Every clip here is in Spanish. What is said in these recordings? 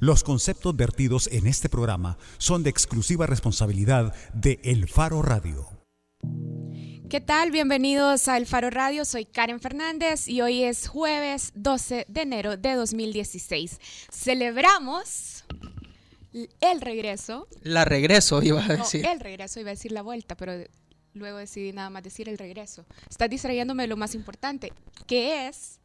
Los conceptos vertidos en este programa son de exclusiva responsabilidad de El Faro Radio. ¿Qué tal? Bienvenidos a El Faro Radio. Soy Karen Fernández y hoy es jueves 12 de enero de 2016. Celebramos el regreso. La regreso, iba a decir. No, el regreso, iba a decir la vuelta, pero luego decidí nada más decir el regreso. Estás distrayéndome de lo más importante, que es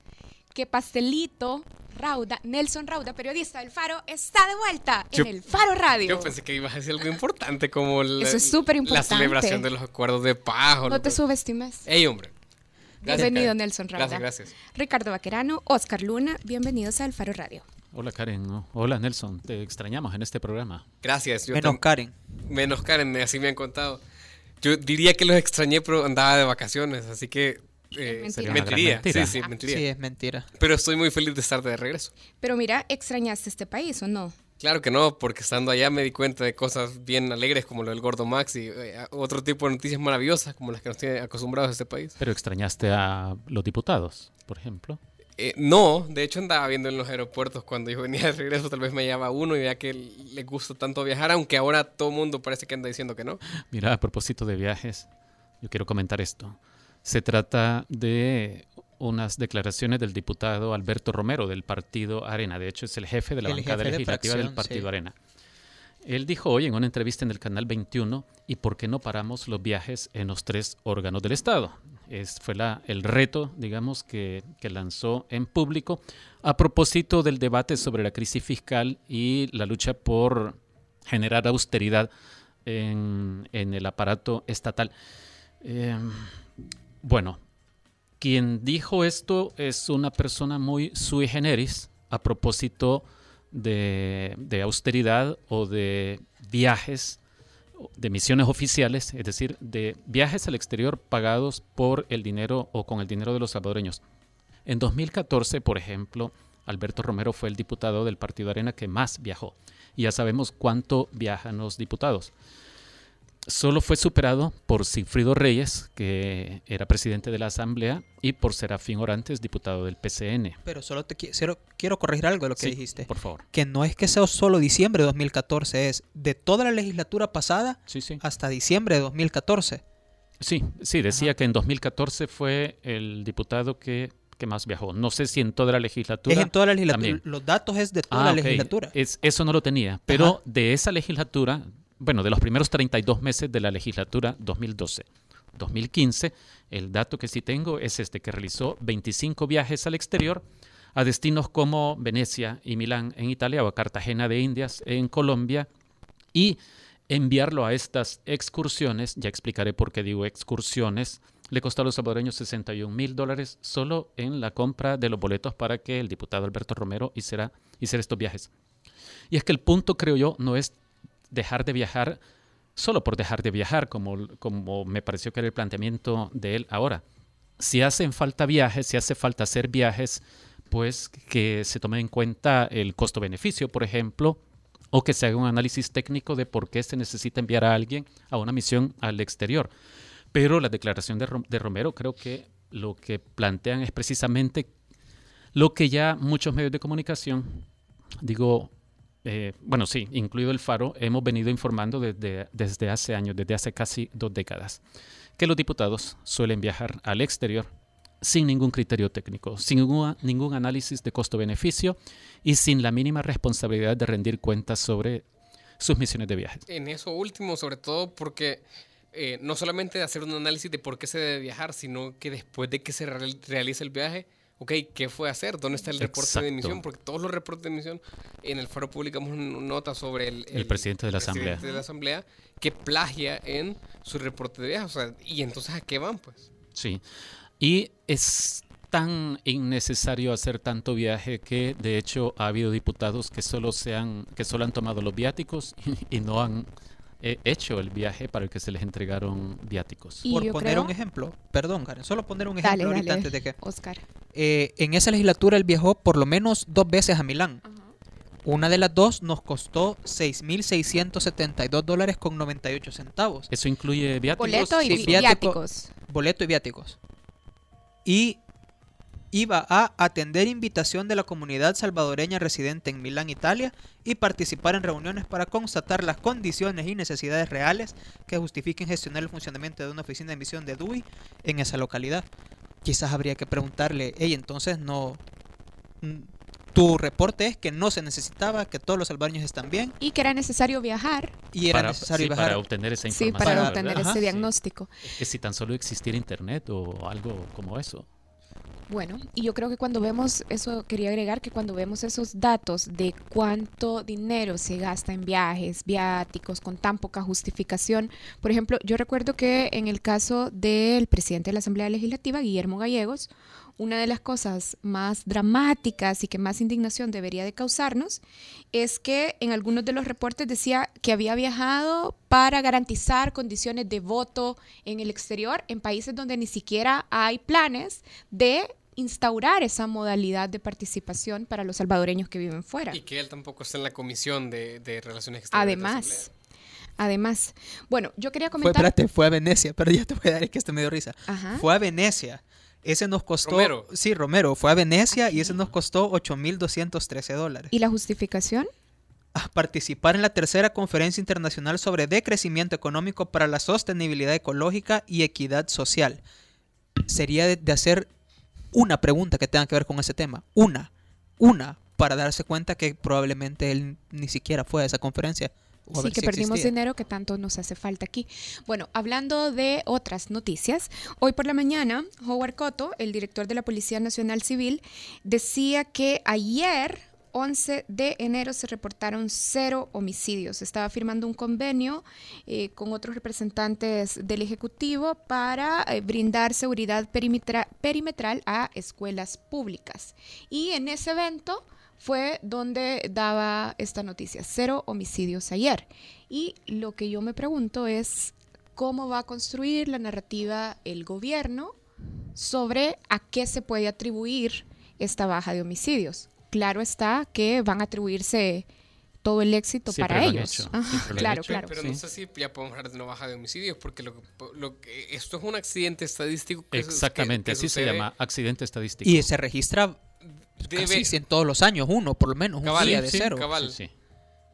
que Pastelito Rauda, Nelson Rauda, periodista del Faro, está de vuelta en el Faro Radio. Yo pensé que ibas a decir algo importante como la, Eso es súper importante. la celebración de los acuerdos de paz. No te que- subestimes. Ey, hombre. Gracias, Bienvenido, Karen. Nelson Rauda. Gracias, gracias. Ricardo Vaquerano, Oscar Luna, bienvenidos al Faro Radio. Hola Karen, hola Nelson, te extrañamos en este programa. Gracias. Yo Menos Karen. Menos Karen, así me han contado. Yo diría que los extrañé, pero andaba de vacaciones, así que... eh, mentira. Mentiría. mentira. Sí, sí, mentiría. Sí, es mentira. Pero estoy muy feliz de estar de regreso. Pero mira, ¿extrañaste este país o no? Claro que no, porque estando allá me di cuenta de cosas bien alegres como lo del Gordo Max y eh, otro tipo de noticias maravillosas como las que nos tiene acostumbrados este país. Pero extrañaste a los diputados, por ejemplo. Eh, no, de hecho andaba viendo en los aeropuertos cuando yo venía de regreso, tal vez me llevaba uno y ya que le gusta tanto viajar, aunque ahora todo el mundo parece que anda diciendo que no. Mira, a propósito de viajes, yo quiero comentar esto. Se trata de unas declaraciones del diputado Alberto Romero del partido Arena. De hecho, es el jefe de la El bancada de legislativa del partido sí. Arena. Él dijo hoy en una entrevista en el canal 21, ¿y por qué no paramos los viajes en los tres órganos del Estado? Es, fue la, el reto, digamos, que, que lanzó en público a propósito del debate sobre la crisis fiscal y la lucha por generar austeridad en, en el aparato estatal. Eh, bueno, quien dijo esto es una persona muy sui generis a propósito de, austeridad o de viajes, de misiones oficiales, es decir, de viajes al exterior pagados por el dinero o con el dinero de los salvadoreños. En 2014, por ejemplo, Alberto Romero fue el diputado del Partido Arena que más viajó. Y ya sabemos cuánto viajan los diputados. Solo fue superado por Sigfrido Reyes, que era presidente de la Asamblea, y por Serafín Orantes, diputado del PCN. Pero solo te qui- quiero, quiero corregir algo de lo que Sí, dijiste. Por favor. Que no es que sea solo diciembre de 2014, es de toda la legislatura pasada Sí, sí. hasta diciembre de 2014. Sí, sí, decía que en 2014 fue el diputado que, que más viajó. No sé si en toda la legislatura. Es en toda la legislatura. también. Los datos es de toda Ah, la ok. legislatura. Es, eso no lo tenía. Pero Ajá. de esa legislatura, bueno, de los primeros 32 meses de la legislatura 2012-2015, el dato que sí tengo es este, que realizó 25 viajes al exterior a destinos como Venecia y Milán en Italia o Cartagena de Indias en Colombia y enviarlo a estas excursiones, ya explicaré por qué digo excursiones, le costó a los salvadoreños 61 mil dólares solo en la compra de los boletos para que el diputado Alberto Romero hiciera, hiciera estos viajes. Y es que el punto, creo yo, no es dejar de viajar solo por dejar de viajar, como, como me pareció que era el planteamiento de él ahora. Si hacen falta viajes, si hace falta hacer viajes, pues que se tome en cuenta el costo-beneficio, por ejemplo, o que se haga un análisis técnico de por qué se necesita enviar a alguien a una misión al exterior. Pero la declaración de, Rom- de Romero creo que lo que plantean es precisamente lo que ya muchos medios de comunicación, digo, eh, bueno, sí, incluido el Faro, hemos venido informando desde, desde hace años, desde hace casi dos décadas, que los diputados suelen viajar al exterior sin ningún criterio técnico, sin ningún, análisis de costo-beneficio y sin la mínima responsabilidad de rendir cuentas sobre sus misiones de viaje. En eso último, sobre todo porque eh, no solamente hacer un análisis de por qué se debe viajar, sino que después de que se real- realice el viaje, ok, ¿qué fue a hacer? ¿Dónde está el reporte de emisión? Porque todos los reportes de emisión, en el faro publicamos una nota sobre el, El presidente de la presidente Asamblea. de la Asamblea que plagia en su reporte de viaje. O sea, ¿y entonces a qué van, pues? Sí. Y es tan innecesario hacer tanto viaje que de hecho ha habido diputados que solo se han, que solo han tomado los viáticos y, no han hecho el viaje para el que se les entregaron viáticos. Y Por poner creo- un ejemplo, perdón, Karen, solo poner un Dale, ejemplo ahorita dale, antes de que. Oscar. Eh, en esa legislatura él viajó por lo menos dos veces a Milán. Una de las dos nos costó 6.672 dólares con 98 centavos. Eso incluye viáticos. Boleto y sí, vi- viático. viáticos. Boleto y viáticos. Y iba a atender invitación de la comunidad salvadoreña residente en Milán, Italia, y participar en reuniones para constatar las condiciones y necesidades reales que justifiquen gestionar el funcionamiento de una oficina de emisión de DUI en esa localidad. Quizás habría que preguntarle, hey, entonces no... Tu reporte es que no se necesitaba, que todos los salvadoreños están bien Y que era necesario viajar, y era para, necesario sí, viajar. para obtener esa sí, información. para Para- obtener ese Sí. diagnóstico. Es que si tan solo existiera internet o algo como eso. Bueno, y yo creo que cuando vemos, eso quería agregar, que cuando vemos esos datos de cuánto dinero se gasta en viajes, viáticos, con tan poca justificación, por ejemplo, yo recuerdo que en el caso del presidente de la Asamblea Legislativa, Guillermo Gallegos, una de las cosas más dramáticas y que más indignación debería de causarnos es que en algunos de los reportes decía que había viajado para garantizar condiciones de voto en el exterior en países donde ni siquiera hay planes de instaurar esa modalidad de participación para los salvadoreños que viven fuera. Y que él tampoco está en la comisión de, de Relaciones Exteriores. Además, además, bueno, yo quería Fue, comentar... espérate, fue a Venecia, pero ya te voy a dar, es que este me dio risa. Ajá. Fue a Venecia. Ese nos costó. Romero. Sí, Romero. Fue a Venecia y ese nos costó 8.213 dólares. ¿Y la justificación? A participar en la tercera conferencia internacional sobre decrecimiento económico para la sostenibilidad ecológica y equidad social. Sería de, de hacer una pregunta que tenga que ver con ese tema. Una. Una. Para darse cuenta que probablemente él ni siquiera fue a esa conferencia. o Sí, que si perdimos existía. dinero que tanto nos hace falta aquí. Bueno, hablando de otras noticias, hoy por la mañana, Howard Cotto, el director de la Policía Nacional Civil, decía que ayer, 11 de enero, se reportaron cero homicidios. Estaba firmando un convenio eh, con otros representantes del Ejecutivo para eh, brindar seguridad perimetra- perimetral a escuelas públicas. Y en ese evento fue donde daba esta noticia, cero homicidios ayer. Y lo que yo me pregunto es cómo va a construir la narrativa el gobierno sobre a qué se puede atribuir esta baja de homicidios. Claro está que van a atribuirse todo el éxito Siempre para lo han ellos. claro, hecho. claro. Pero Sí. no sé si ya podemos hablar de una baja de homicidios, porque lo, que- lo que- esto es un accidente estadístico. Que, Exactamente, que- que así se llama accidente estadístico. Y se registra Debe- casi en todos los años, uno por lo menos, un Cabal, día de sí, cero. cabal. Sí, sí.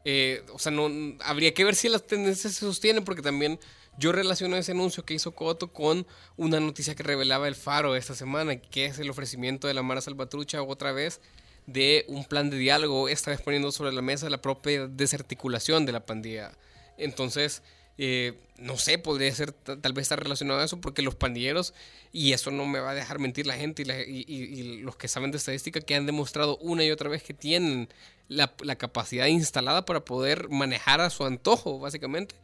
Eh, o sea, no habría que ver si las tendencias se sostienen, porque también yo relaciono ese anuncio que hizo Coto con una noticia que revelaba el Faro esta semana, que es el ofrecimiento de la Mara Salvatrucha otra vez de un plan de diálogo, esta vez poniendo sobre la mesa la propia desarticulación de la pandilla. Entonces, eh, no sé, podría ser ta- tal vez estar relacionado a eso, porque los pandilleros, y eso no me va a dejar mentir la gente y, los que saben de estadística, que han demostrado una y otra vez que tienen la capacidad instalada para poder manejar a su antojo, básicamente,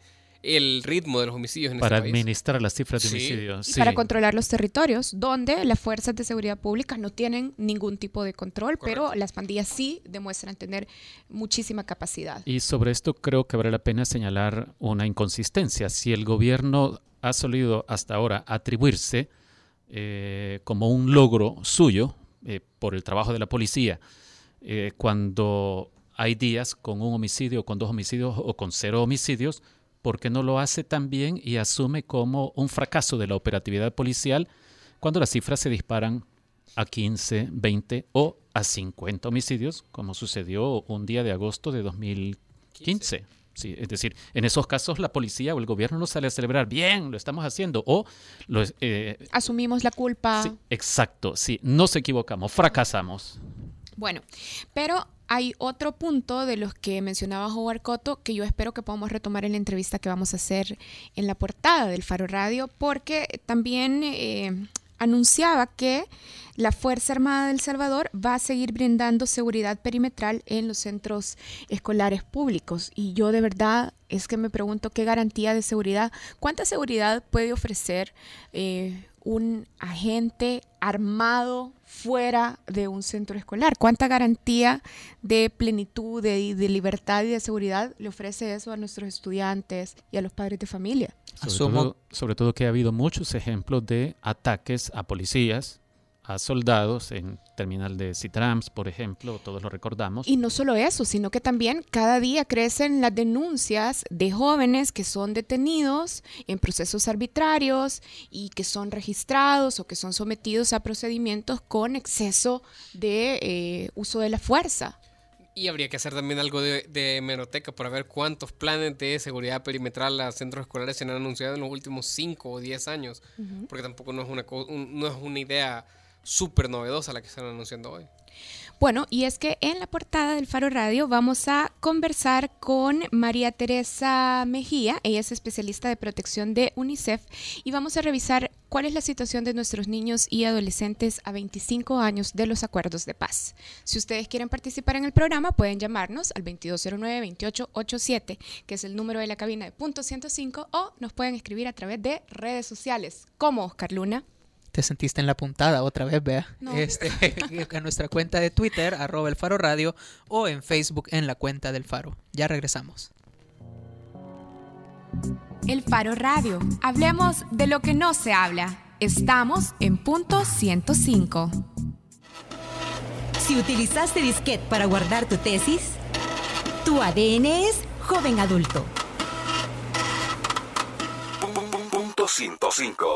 el ritmo de los homicidios en Para este país. administrar las cifras de Sí. homicidios. Y sí. para controlar los territorios, donde las fuerzas de seguridad pública no tienen ningún tipo de control, pero las pandillas sí demuestran tener muchísima capacidad. Y sobre esto creo que vale la pena señalar una inconsistencia. Si el gobierno ha solido hasta ahora atribuirse eh, como un logro suyo eh, por el trabajo de la policía, eh, cuando hay días con un homicidio, con dos homicidios o con cero homicidios, ¿por qué no lo hace también y asume como un fracaso de la operatividad policial cuando las cifras se disparan a 15, 20 o a 50 homicidios, como sucedió un día de agosto de 2015? Sí, es decir, en esos casos la policía o el gobierno no sale a celebrar, bien, lo estamos haciendo, o lo, eh, Asumimos la culpa. sí, exacto, sí, nos equivocamos, fracasamos. Bueno, pero hay otro punto de los que mencionaba Howard Cotto que yo espero que podamos retomar en la entrevista que vamos a hacer en la portada del Faro Radio, porque también eh, anunciaba que la Fuerza Armada del Salvador va a seguir brindando seguridad perimetral en los centros escolares públicos. Y yo de verdad es que me pregunto qué garantía de seguridad, cuánta seguridad puede ofrecer eh, un agente armado fuera de un centro escolar. ¿Cuánta garantía de plenitud, de, de libertad y de seguridad le ofrece eso a nuestros estudiantes y a los padres de familia? Sobre, Asumo- todo, sobre todo que ha habido muchos ejemplos de ataques a policías, a soldados en terminal de Citrams, por ejemplo, todos lo recordamos. Y no solo eso, sino que también cada día crecen las denuncias de jóvenes que son detenidos en procesos arbitrarios y que son registrados o que son sometidos a procedimientos con exceso de eh, uso de la fuerza. Y habría que hacer también algo de, de hemeroteca para ver cuántos planes de seguridad perimetral a centros escolares se han anunciado en los últimos 5 o 10 años, porque tampoco no es una, un- no es una idea súper novedosa la que están anunciando hoy. Bueno, y es que en la portada del Faro Radio vamos a conversar con María Teresa Mejía, ella es especialista de protección de UNICEF, y vamos a revisar cuál es la situación de nuestros niños y adolescentes a 25 años de los acuerdos de paz. Si ustedes quieren participar en el programa, pueden llamarnos al 2209-2887, que es el número de la cabina de punto 105, o nos pueden escribir a través de redes sociales, como Oscar Luna. Te sentiste en la puntada otra vez, vea. No. Este, en nuestra cuenta de Twitter, arroba el Faro Radio, o en Facebook en la cuenta del Faro. Ya regresamos. El Faro Radio. Hablemos de lo que no se habla. Estamos en punto 105. Si utilizaste disquete para guardar tu tesis, tu ADN es joven adulto. Punto 105.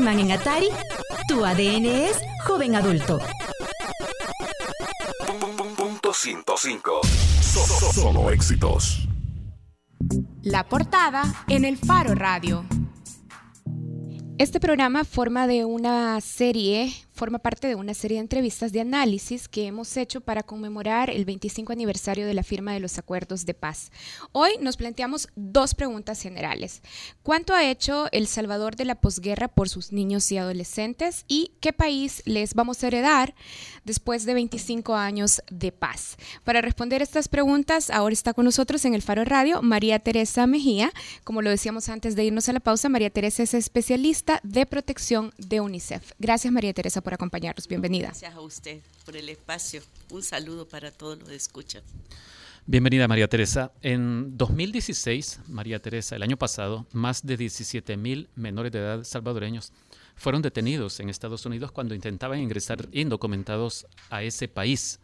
Pac-Man en Atari, tu ADN es joven adulto. Punto 105. So- so- Solo éxitos. La portada en el Faro Radio. Este programa forma de una serie, forma parte de una serie de entrevistas de análisis que hemos hecho para conmemorar el 25 aniversario de la firma de los acuerdos de paz. Hoy nos planteamos dos preguntas generales. ¿Cuánto ha hecho El Salvador de la posguerra por sus niños y adolescentes? ¿Y qué país les vamos a heredar después de 25 años de paz? Para responder estas preguntas, ahora está con nosotros en el Faro Radio María Teresa Mejía. Como lo decíamos antes de irnos a la pausa, María Teresa es especialista de protección de UNICEF. Gracias María Teresa por acompañarnos. Bienvenida. Gracias a usted por el espacio. Un saludo para todos los que escuchan. Bienvenida María Teresa. En 2016, María Teresa, el año pasado, más de 17 mil menores de edad salvadoreños fueron detenidos en Estados Unidos cuando intentaban ingresar indocumentados a ese país.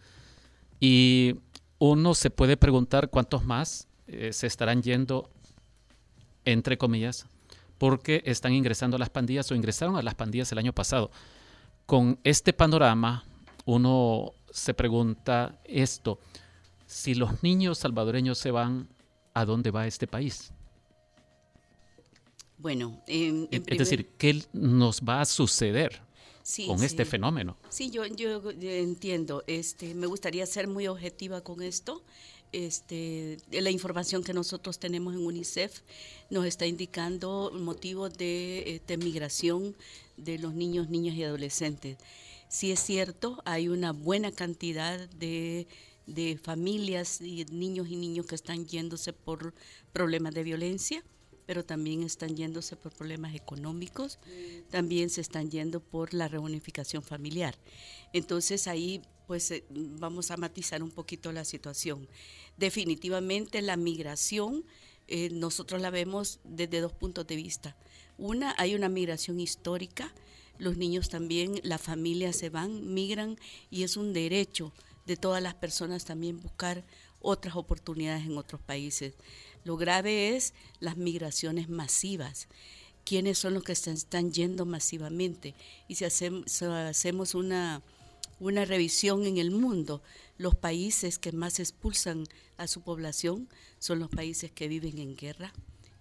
Y uno se puede preguntar cuántos más eh, se estarán yendo, entre comillas, porque están ingresando a las pandillas o ingresaron a las pandillas el año pasado. Con este panorama, uno se pregunta esto, si los niños salvadoreños se van, ¿a dónde va este país? Bueno, en, en Es primer- decir, ¿qué nos va a suceder sí, con sí. este fenómeno? Sí, yo, yo entiendo. Este, me gustaría ser muy objetiva con esto. Este, la información que nosotros tenemos en UNICEF nos está indicando motivos de, de migración de los niños, niñas y adolescentes. Sí es cierto, hay una buena cantidad de, de familias y niños y niños que están yéndose por problemas de violencia pero también están yéndose por problemas económicos, también se están yendo por la reunificación familiar. Entonces ahí pues eh, vamos a matizar un poquito la situación. Definitivamente la migración eh, nosotros la vemos desde dos puntos de vista. Una, hay una migración histórica, los niños también, las familias se van, migran y es un derecho de todas las personas también buscar otras oportunidades en otros países. Lo grave es las migraciones masivas. ¿Quiénes son los que están, yendo masivamente? Y si hacemos una, una revisión en el mundo, los países que más expulsan a su población son los países que viven en guerra,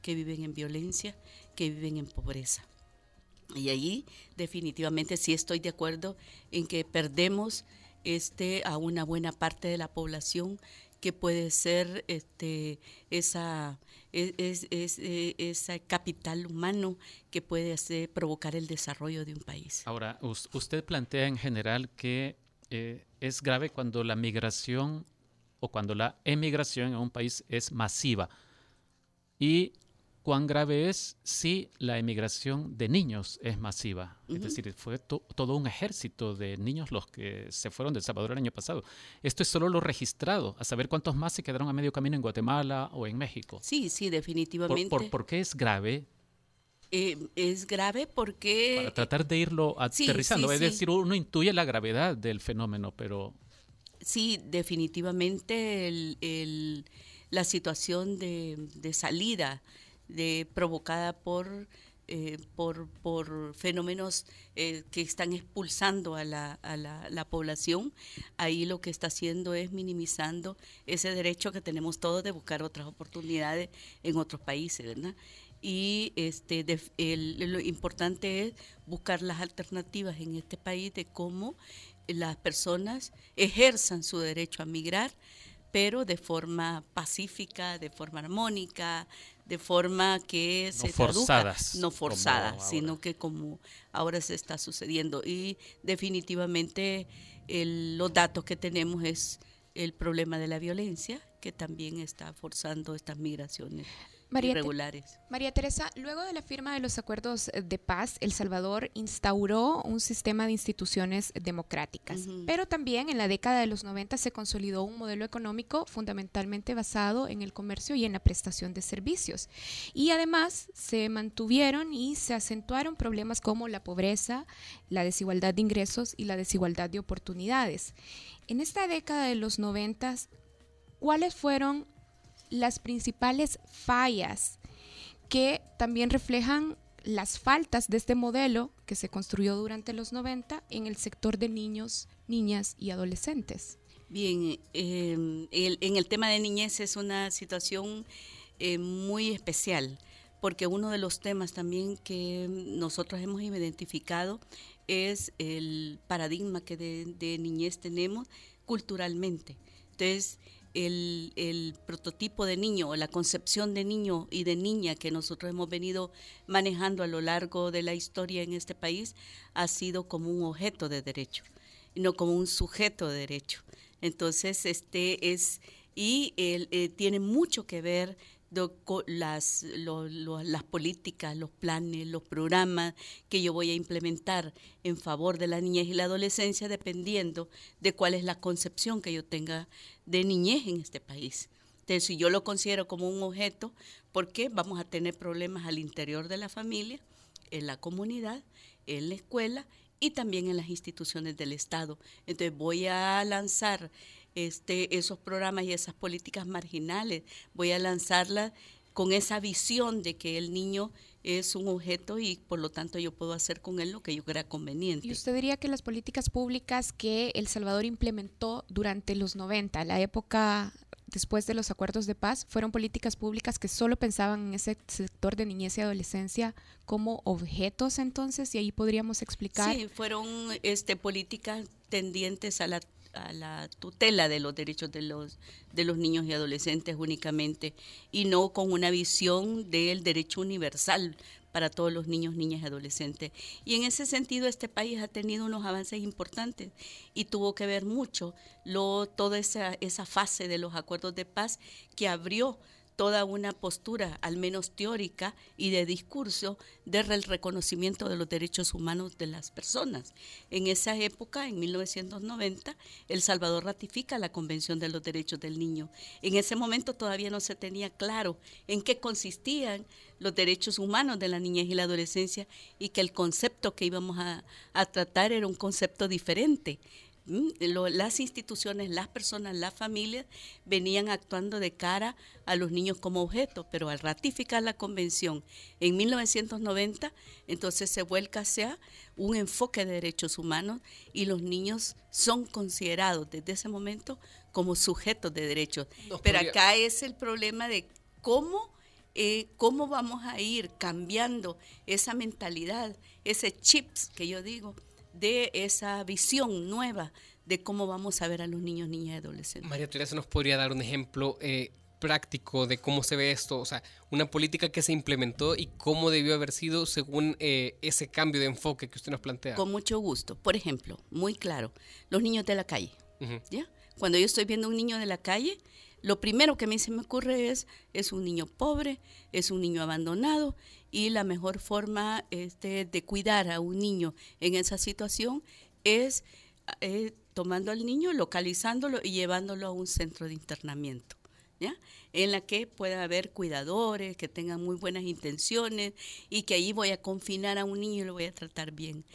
que viven en violencia, que viven en pobreza. Y allí definitivamente sí estoy de acuerdo en que perdemos este, a una buena parte de la población que puede ser este, esa, es, es- es, eh, capital humano que puede hacer, provocar el desarrollo de un país. Ahora, us- usted plantea en general que eh, es grave cuando la migración o cuando la emigración en un país es masiva. ¿Y cuán grave es si la emigración de niños es masiva? Es decir, fue to- todo un ejército de niños los que se fueron de El Salvador el año pasado. Esto es solo lo registrado, a saber cuántos más se quedaron a medio camino en Guatemala o en México. Sí, sí, ¿Por, definitivamente. por, por qué es grave? Eh, es grave porque... Para tratar de irlo aterrizando. sí, es decir, uno intuye la gravedad del fenómeno, pero Sí, definitivamente el- el- la situación de, de salida provocada por, eh, por, por fenómenos eh, que están expulsando a, la, a la, la población, ahí lo que está haciendo es minimizando ese derecho que tenemos todos de buscar otras oportunidades en otros países, ¿verdad? Y este, lo importante es buscar las alternativas en este país de cómo las personas ejerzan su derecho a migrar, pero de forma pacífica, de forma armónica, de forma que No se forzadas, no ahora. sino que como ahora se está sucediendo. Y definitivamente el- los datos que tenemos es el problema de la violencia, que también está forzando estas migraciones María irregulares. María Teresa, luego de la firma de los acuerdos de paz, El Salvador instauró un sistema de instituciones democráticas, pero también en la década de los 90 se consolidó un modelo económico fundamentalmente basado en el comercio y en la prestación de servicios. Y además se mantuvieron y se acentuaron problemas como la pobreza, la desigualdad de ingresos y la desigualdad de oportunidades. En esta década de los 90, ¿cuáles fueron las principales fallas que también reflejan las faltas de este modelo que se construyó durante los 90 en el sector de niños, niñas y adolescentes. Bien, el- en el tema de niñez es una situación eh, muy especial, porque uno de los temas también que nosotros hemos identificado es el paradigma que de, de niñez tenemos culturalmente. Entonces, el, el prototipo de niño o la concepción de niño y de niña que nosotros hemos venido manejando a lo largo de la historia en este país ha sido como un objeto de derecho no como un sujeto de derecho. Entonces, este es, y el, eh, tiene mucho que ver las, las políticas, los planes, los programas que yo voy a implementar en favor de la niñez y la adolescencia, dependiendo de cuál es la concepción que yo tenga de niñez en este país. Entonces, si yo lo considero como un objeto, ¿por qué vamos a tener problemas al interior de la familia, en la comunidad, en la escuela y también en las instituciones del Estado? Entonces, voy a lanzar este, esos programas y esas políticas marginales, voy a lanzarlas con esa visión de que el niño es un objeto y por lo tanto yo puedo hacer con él lo que yo crea conveniente. ¿Y usted diría que las políticas públicas que El Salvador implementó durante los 90, la época después de los acuerdos de paz, fueron políticas públicas que solo pensaban en ese sector de niñez y adolescencia como objetos entonces? Y ahí podríamos explicar. Sí, fueron este, políticas tendientes a la, a la tutela de los derechos de los, de los niños y adolescentes únicamente y no con una visión del derecho universal para todos los niños, niñas y adolescentes. Y en ese sentido este país ha tenido unos avances importantes y tuvo que ver mucho lo, toda esa, esa fase de los acuerdos de paz que abrió toda una postura, al menos teórica y de discurso, del reconocimiento de los derechos humanos de las personas. En esa época, en 1990, El Salvador ratifica la Convención de los Derechos del Niño. En ese momento todavía no se tenía claro en qué consistían los derechos humanos de la niñez y la adolescencia y que el concepto que íbamos a, a tratar era un concepto diferente. Mm, lo- las instituciones, las personas, las familias venían actuando de cara a los niños como objeto, pero al ratificar la convención en 1990, entonces se vuelca hacia un enfoque de derechos humanos y los niños son considerados desde ese momento como sujetos de derechos. Nos Pero podría- acá es el problema de cómo, eh, cómo vamos a ir cambiando esa mentalidad, ese chips que yo digo, de esa visión nueva de cómo vamos a ver a los niños, niñas y adolescentes. María Teresa nos podría dar un ejemplo eh, práctico de cómo se ve esto, o sea, una política que se implementó y cómo debió haber sido según eh, ese cambio de enfoque que usted nos plantea. Con mucho gusto. Por ejemplo, muy claro, los niños de la calle. ¿ya? Cuando yo estoy viendo un niño de la calle, lo primero que a mí se me ocurre es, es un niño pobre, es un niño abandonado y la mejor forma este, de cuidar a un niño en esa situación es eh, tomando al niño, localizándolo y llevándolo a un centro de internamiento. ¿Ya? En la que pueda haber cuidadores que tengan muy buenas intenciones y que ahí voy a confinar a un niño y lo voy a tratar bien.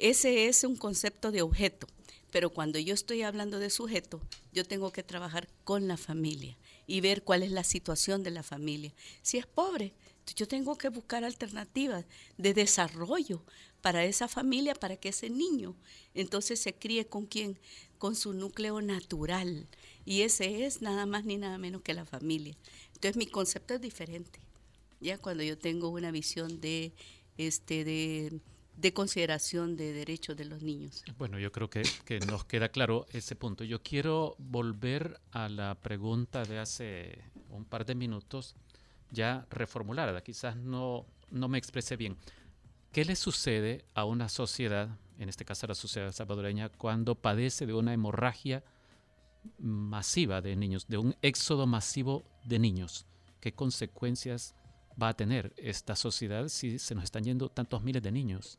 Ese es un concepto de objeto, pero cuando yo estoy hablando de sujeto, yo tengo que trabajar con la familia y ver cuál es la situación de la familia. Si es pobre, yo tengo que buscar alternativas de desarrollo para esa familia, para que ese niño entonces se críe con quién, con su núcleo natural. Y ese es nada más ni nada menos que la familia. Entonces mi concepto es diferente. Ya cuando yo tengo una visión de este de, de consideración de derechos de los niños. Bueno, yo creo que, que nos queda claro ese punto. Yo quiero volver a la pregunta de hace un par de minutos, ya reformulada. Quizás no, no me expresé bien. ¿Qué le sucede a una sociedad, en este caso a la sociedad salvadoreña, cuando padece de una hemorragia masiva de niños, de un éxodo masivo de niños? ¿Qué consecuencias va a tener esta sociedad si se nos están yendo tantos miles de niños?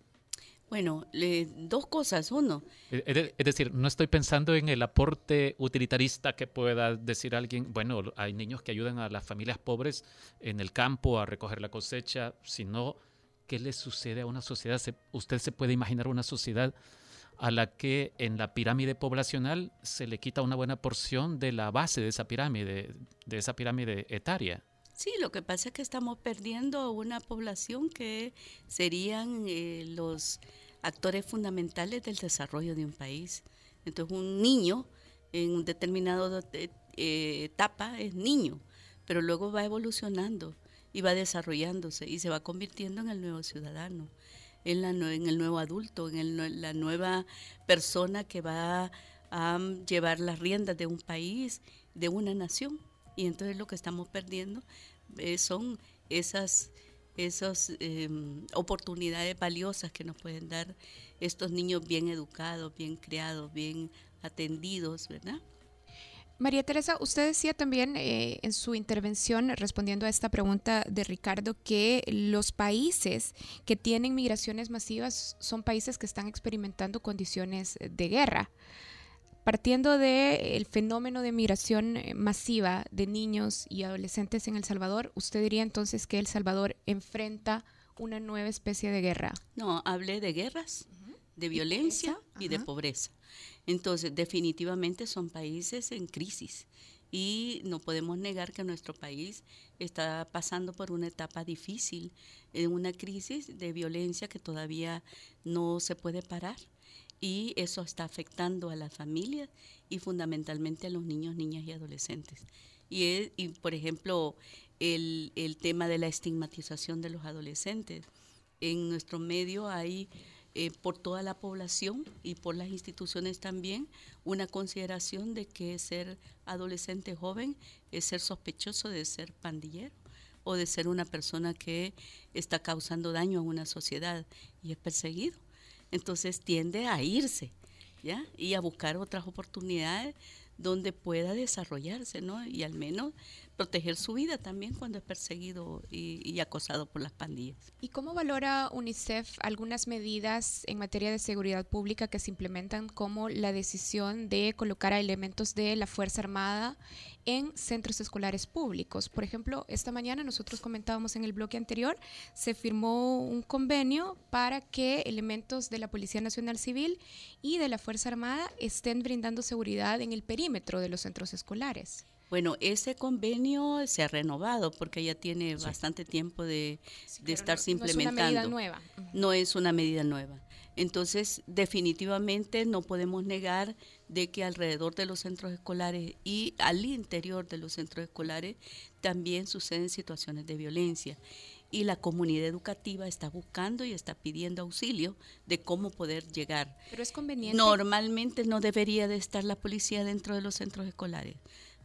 Bueno, le- dos cosas. Uno, Es de- es decir, no estoy pensando en el aporte utilitarista que pueda decir alguien, bueno, hay niños que ayudan a las familias pobres en el campo a recoger la cosecha, sino qué le sucede a una sociedad. Se- usted se puede imaginar una sociedad a la que en la pirámide poblacional se le quita una buena porción de la base de esa pirámide, de esa pirámide etaria. Sí, lo que pasa es que estamos perdiendo una población que serían eh, los actores fundamentales del desarrollo de un país. Entonces, un niño en un determinado eh, etapa es niño, pero luego va evolucionando y va desarrollándose y se va convirtiendo en el nuevo ciudadano, en, la, en el nuevo adulto, en el la nueva persona que va a llevar las riendas de un país, de una nación. Y entonces lo que estamos perdiendo eh, son esas, esas eh, oportunidades valiosas que nos pueden dar estos niños bien educados, bien criados, bien atendidos, ¿verdad? María Teresa, usted decía también eh, en su intervención respondiendo a esta pregunta de Ricardo que los países que tienen migraciones masivas son países que están experimentando condiciones de guerra. Partiendo del fenómeno de migración eh, masiva de niños y adolescentes en El Salvador, ¿usted diría entonces que El Salvador enfrenta una nueva especie de guerra? No, hablé de guerras, de violencia pobreza, y de pobreza. Entonces, definitivamente son países en crisis y no podemos negar que nuestro país está pasando por una etapa difícil, en una crisis de violencia que todavía no se puede parar y eso está afectando a las familias y fundamentalmente a los niños, niñas y adolescentes. Y, es- y, por ejemplo, el, el tema de la estigmatización de los adolescentes. En nuestro medio hay, eh, por toda la población y por las instituciones también, una consideración de que ser adolescente joven es ser sospechoso de ser pandillero o de ser una persona que está causando daño a una sociedad y es perseguido. Entonces tiende a irse, ¿ya? Y a buscar otras oportunidades donde pueda desarrollarse, ¿no? Y al menos proteger su vida también cuando es perseguido y, y acosado por las pandillas. ¿Y cómo valora UNICEF algunas medidas en materia de seguridad pública que se implementan como la decisión de colocar a elementos de la Fuerza Armada en centros escolares públicos? Por ejemplo, esta mañana nosotros comentábamos en el bloque anterior, se firmó un convenio para que elementos de la Policía Nacional Civil y de la Fuerza Armada estén brindando seguridad en el perímetro de los centros escolares. Bueno, ese convenio se ha renovado porque ya tiene bastante tiempo de, de estarse No es implementando. una medida nueva. No es una medida nueva. Entonces, definitivamente no podemos negar de que alrededor de los centros escolares y al interior de los centros escolares también suceden situaciones de violencia. y la comunidad educativa está buscando y está pidiendo auxilio de cómo poder llegar. Pero es conveniente. Normalmente no debería de estar la policía dentro de los centros escolares,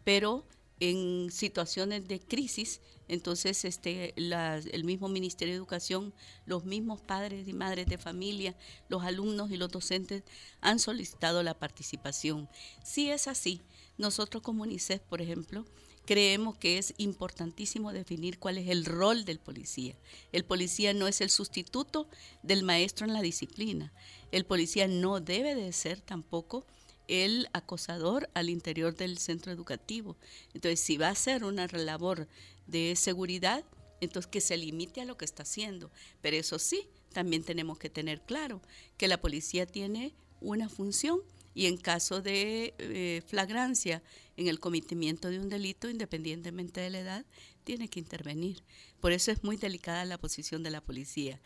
pero en situaciones de crisis, entonces este, el mismo Ministerio de Educación, los mismos padres y madres de familia, los alumnos y los docentes han solicitado la participación. Si es así, nosotros como UNICEF, por ejemplo, creemos que es importantísimo definir cuál es el rol del policía. El policía no es el sustituto del maestro en la disciplina. El policía no debe de ser tampoco el acosador al interior del centro educativo. Entonces, si va a hacer una labor de seguridad, entonces que se limite a lo que está haciendo. Pero eso sí, también tenemos que tener claro que la policía tiene una función y en caso de eh, flagrancia en el cometimiento de un delito, independientemente de la edad, tiene que intervenir. Por eso es muy delicada la posición de la policía.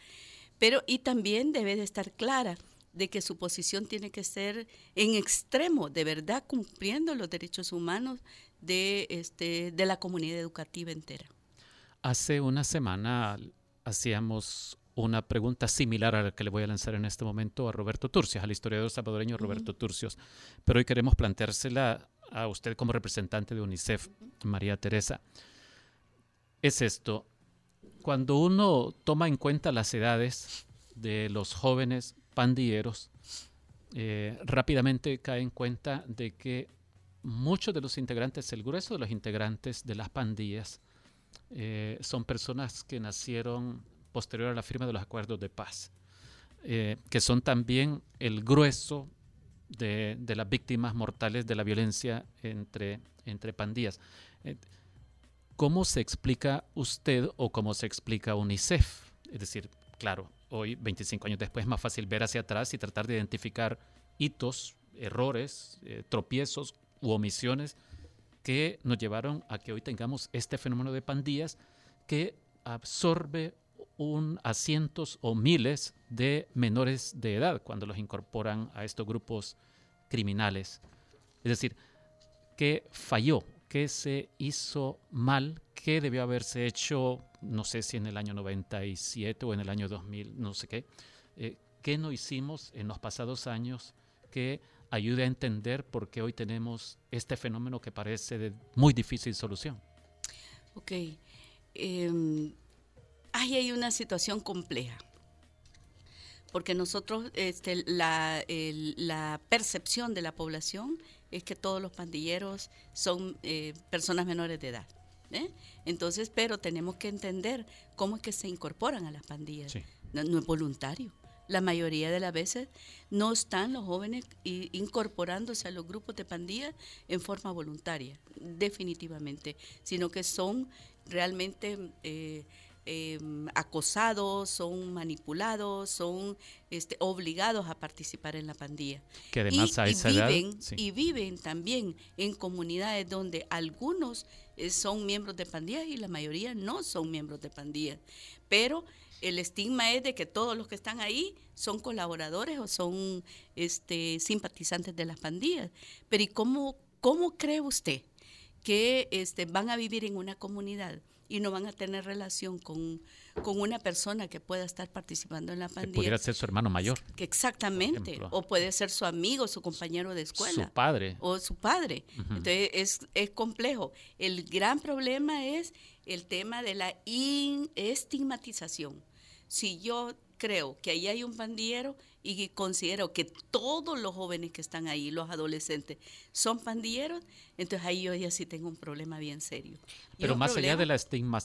Pero y también debe de estar clara de que su posición tiene que ser en extremo, de verdad cumpliendo los derechos humanos de, este, de la comunidad educativa entera. Hace una semana hacíamos una pregunta similar a la que le voy a lanzar en este momento a Roberto Turcios, al historiador salvadoreño Roberto Turcios, pero hoy queremos planteársela a usted como representante de UNICEF, María Teresa. Es esto, cuando uno toma en cuenta las edades de los jóvenes pandilleros, eh, rápidamente cae en cuenta de que muchos de los integrantes, el grueso de los integrantes de las pandillas, eh, son personas que nacieron posterior a la firma de los acuerdos de paz, eh, que son también el grueso de, de, las víctimas mortales de la violencia entre, entre pandillas. ¿Cómo se explica usted o cómo se explica UNICEF? Es decir, claro, hoy, 25 años después, es más fácil ver hacia atrás y tratar de identificar hitos, errores, eh, tropiezos u omisiones que nos llevaron a que hoy tengamos este fenómeno de pandillas que absorbe un, a cientos o miles de menores de edad cuando los incorporan a estos grupos criminales. Es decir, ¿qué falló? ¿Qué se hizo mal? ¿Qué debió haberse hecho, no sé si en el año 97 o en el año 2000, no sé qué? Eh, ¿Qué no hicimos en los pasados años que ayude a entender por qué hoy tenemos este fenómeno que parece de muy difícil solución? Ok. Eh, ahí hay una situación compleja. Porque nosotros, este, la, percepción de la población es que todos los pandilleros son eh, personas menores de edad. ¿Eh? Entonces, pero tenemos que entender cómo es que se incorporan a las pandillas. Sí. No, no, es voluntario. La mayoría de las veces no están los jóvenes incorporándose a los grupos de pandillas en forma voluntaria, definitivamente, sino que son realmente eh, eh, acosados, son manipulados, son este, obligados a participar en la pandilla. Que además y, a esa y edad, viven, sí. y viven también en comunidades donde algunos son miembros de pandillas y la mayoría no son miembros de pandillas. Pero el estigma es de que todos los que están ahí son colaboradores o son este, simpatizantes de las pandillas. Pero ¿y cómo, cómo cree usted que este, van a vivir en una comunidad y no van a tener relación con, con una persona que pueda estar participando en la pandilla? Que pudiera ser su hermano mayor. Que exactamente. O puede ser su amigo, su compañero de escuela. Su padre. O su padre. Uh -huh. Entonces es, es complejo. El gran problema es el tema de la estigmatización si yo creo que ahí hay un pandillero y considero que todos los jóvenes que están ahí, los adolescentes, son pandilleros, entonces ahí yo ya sí tengo un problema bien serio. Pero más problema, allá de la estigma,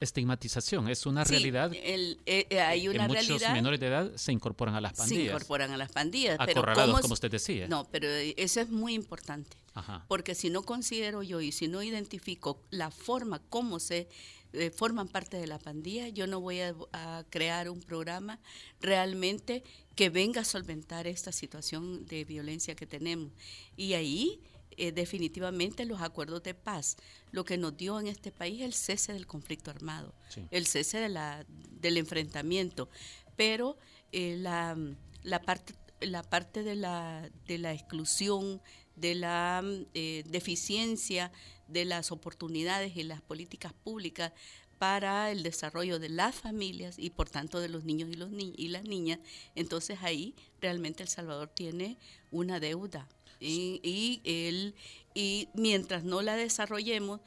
estigmatización, es una sí, realidad. El, eh, hay una que muchos realidad, menores de edad se incorporan a las pandillas. Se incorporan a las pandillas. Acorralados, pero ¿cómo, como usted decía. No, pero eso es muy importante. Ajá. Porque si no considero yo y si no identifico la forma como se eh, forman parte de la pandilla, yo no voy a, a, crear un programa realmente que venga a solventar esta situación de violencia que tenemos. Y ahí, eh, definitivamente, los acuerdos de paz, lo que nos dio en este país el cese del conflicto armado, sí. el cese de la, del enfrentamiento, pero eh, la, la, parte, la parte de la, de la exclusión, de la eh, deficiencia de las oportunidades y las políticas públicas para el desarrollo de las familias y por tanto de los niños y, los y las niñas, entonces ahí realmente El Salvador tiene una deuda. Y, y, y mientras no la desarrollemos,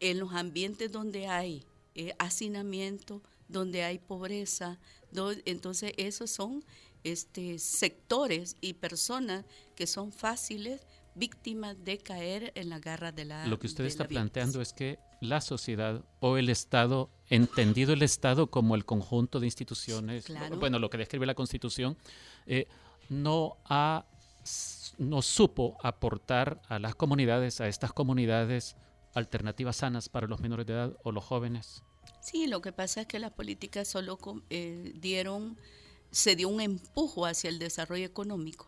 en los ambientes donde hay eh, hacinamiento, donde hay pobreza, entonces esos son este, sectores y personas que son fáciles víctimas de caer en la garra de la... Lo que usted está la planteando es que la sociedad o el Estado, entendido el Estado como el conjunto de instituciones, Claro. bueno, lo que describe la Constitución, eh, no ha no supo aportar a las comunidades, a estas comunidades, alternativas sanas para los menores de edad o los jóvenes. Sí, lo que pasa es que las políticas solo eh, dieron, se dio un empujo hacia el desarrollo económico,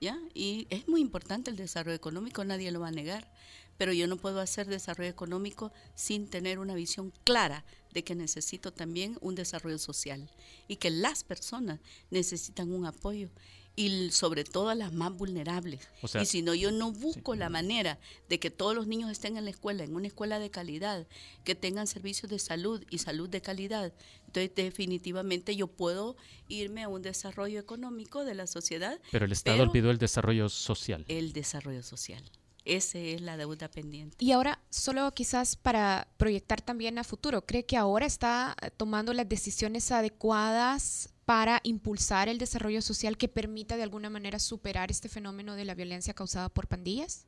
¿ya? Y es muy importante el desarrollo económico, nadie lo va a negar, pero yo no puedo hacer desarrollo económico sin tener una visión clara de que necesito también un desarrollo social y que las personas necesitan un apoyo y sobre todo a las más vulnerables. O sea, y si no, yo no busco la manera de que todos los niños estén en la escuela, en una escuela de calidad, que tengan servicios de salud y salud de calidad. Entonces, definitivamente yo puedo irme a un desarrollo económico de la sociedad, Pero el Estado Pero- olvidó el desarrollo social. el desarrollo social. Esa es la deuda pendiente. Y ahora, solo quizás para proyectar también a futuro, ¿cree que ahora está tomando las decisiones adecuadas para impulsar el desarrollo social que permita de alguna manera superar este fenómeno de la violencia causada por pandillas?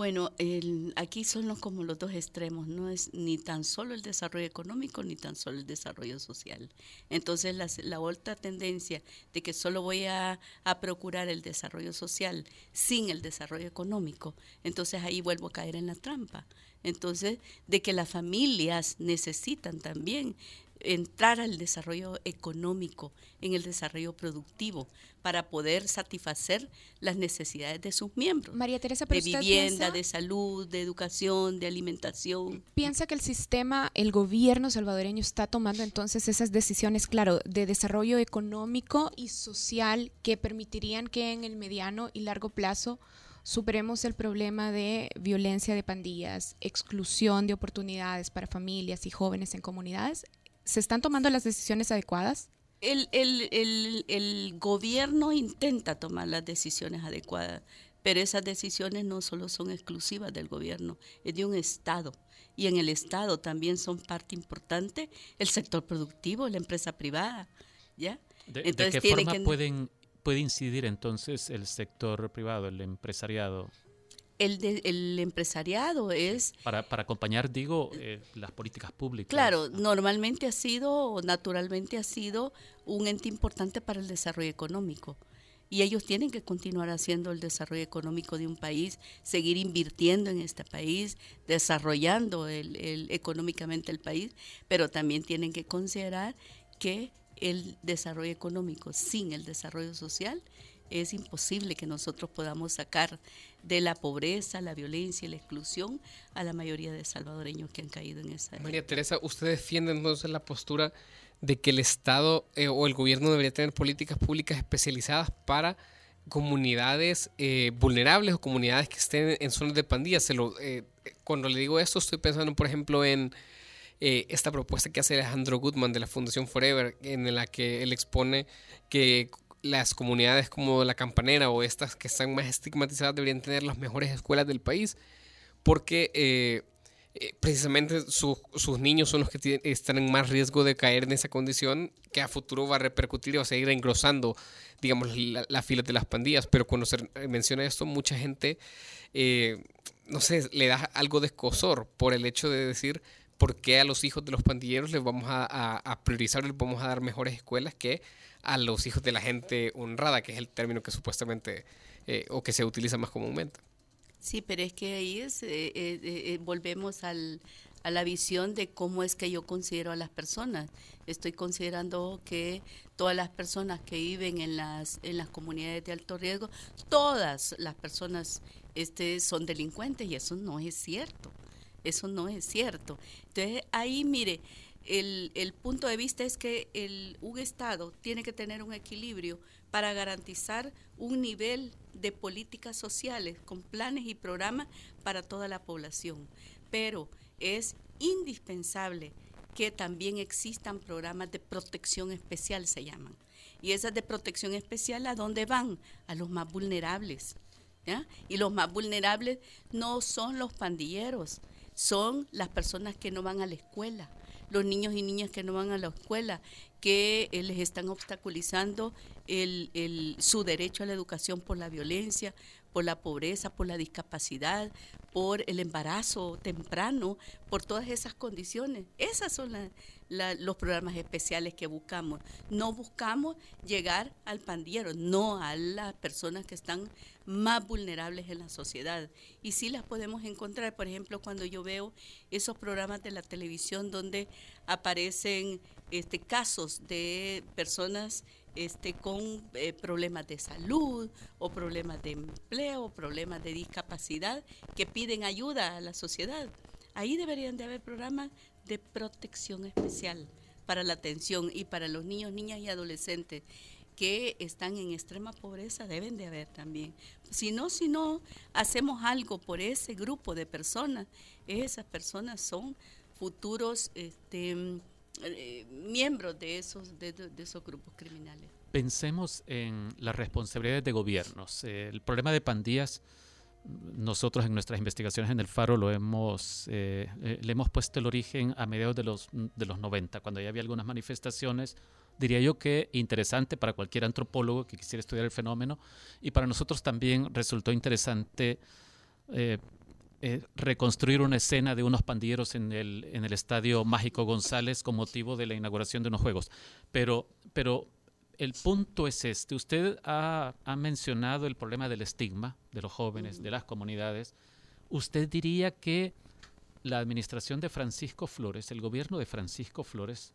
Bueno, el- aquí son los- como los dos extremos, no es ni tan solo el desarrollo económico ni tan solo el desarrollo social. Entonces la, otra tendencia de que solo voy a, a procurar el desarrollo social sin el desarrollo económico, entonces ahí vuelvo a caer en la trampa. Entonces, de que las familias necesitan también entrar al desarrollo económico, en el desarrollo productivo, para poder satisfacer las necesidades de sus miembros María Teresa, pero de usted vivienda, piensa, de salud, de educación, de alimentación. piensa que el sistema, el gobierno salvadoreño está tomando entonces esas decisiones, claro, de desarrollo económico y social que permitirían que en el mediano y largo plazo superemos el problema de violencia de pandillas, exclusión de oportunidades para familias y jóvenes en comunidades. ¿Se están tomando las decisiones adecuadas? El, el, el, el gobierno intenta tomar las decisiones adecuadas, pero esas decisiones no solo son exclusivas del gobierno, es de un Estado. Y en el Estado también son parte importante el sector productivo, la empresa privada. ¿ya? ¿De, qué tiene forma que- pueden, puede incidir entonces el sector privado, el empresariado, El, de- el empresariado es para, para acompañar, digo, eh, las políticas públicas? Claro, normalmente ha sido, o naturalmente ha sido un ente importante para el desarrollo económico. Y ellos tienen que continuar haciendo el desarrollo económico de un país, seguir invirtiendo en este país, desarrollando el, el- económicamente el país, pero también tienen que considerar que el desarrollo económico sin el desarrollo social es imposible que nosotros podamos sacar de la pobreza, la violencia y la exclusión a la mayoría de salvadoreños que han caído en esa. María Teresa, ¿usted defiende entonces la postura de que el Estado eh, o el gobierno debería tener políticas públicas especializadas para comunidades eh, vulnerables o comunidades que estén en zonas de pandillas? Se lo, eh, cuando le digo esto, estoy pensando, por ejemplo, en eh, esta propuesta que hace Alejandro Goodman de la Fundación Forever, en la que él expone que las comunidades como la campanera o estas que están más estigmatizadas deberían tener las mejores escuelas del país porque eh, eh, precisamente su- sus niños son los que están en más riesgo de caer en esa condición que a futuro va a repercutir y va a seguir engrosando, digamos, la, la fila de las pandillas. Pero cuando se menciona esto, mucha gente, eh, no sé, le da algo de escosor por el hecho de decir por qué a los hijos de los pandilleros les vamos a- a priorizar, les vamos a dar mejores escuelas que a los hijos de la gente honrada, que es el término que supuestamente eh, o que se utiliza más comúnmente. Sí, pero es que ahí es, eh, eh, eh, eh, volvemos al, a la visión de cómo es que yo considero a las personas. Estoy considerando que todas las personas que viven en las, en las comunidades de alto riesgo, todas las personas este, son delincuentes y eso no es cierto. Eso no es cierto. Entonces ahí, mire, el, el punto de vista es que el, un Estado tiene que tener un equilibrio para garantizar un nivel de políticas sociales con planes y programas para toda la población. Pero es indispensable que también existan programas de protección especial, se llaman. Y esas de protección especial, ¿a dónde van? A los más vulnerables. ¿ya? Y los más vulnerables no son los pandilleros, son las personas que no van a la escuela, los niños y niñas que no van a la escuela, que eh, les están obstaculizando el, el, su derecho a la educación por la violencia, por la pobreza, por la discapacidad, por el embarazo temprano, por todas esas condiciones. Esos son los programas especiales que buscamos. No buscamos llegar al pandillero, no a las personas que están más vulnerables en la sociedad. Y sí las podemos encontrar, por ejemplo, cuando yo veo esos programas de la televisión donde aparecen este, casos de personas este, con eh, problemas de salud o problemas de empleo, problemas de discapacidad que piden ayuda a la sociedad. Ahí deberían de haber programas de protección especial para la atención y para los niños, niñas y adolescentes que están en extrema pobreza deben de haber también. Si no, si no hacemos algo por ese grupo de personas, esas personas son futuros este, eh, miembros de esos, de, de, esos grupos criminales. Pensemos en las responsabilidades de gobiernos. el problema de pandillas, nosotros en nuestras investigaciones en el Faro lo hemos, eh, eh, le hemos puesto el origen a mediados de los, de los 90, cuando ya había algunas manifestaciones, diría yo que interesante para cualquier antropólogo que quisiera estudiar el fenómeno, y para nosotros también resultó interesante eh, reconstruir una escena de unos pandilleros en el, en el estadio Mágico González con motivo de la inauguración de unos juegos. Pero, pero el punto es este. Usted ha, ha mencionado el problema del estigma de los jóvenes, de las comunidades. ¿Usted diría que la administración de Francisco Flores, el gobierno de Francisco Flores,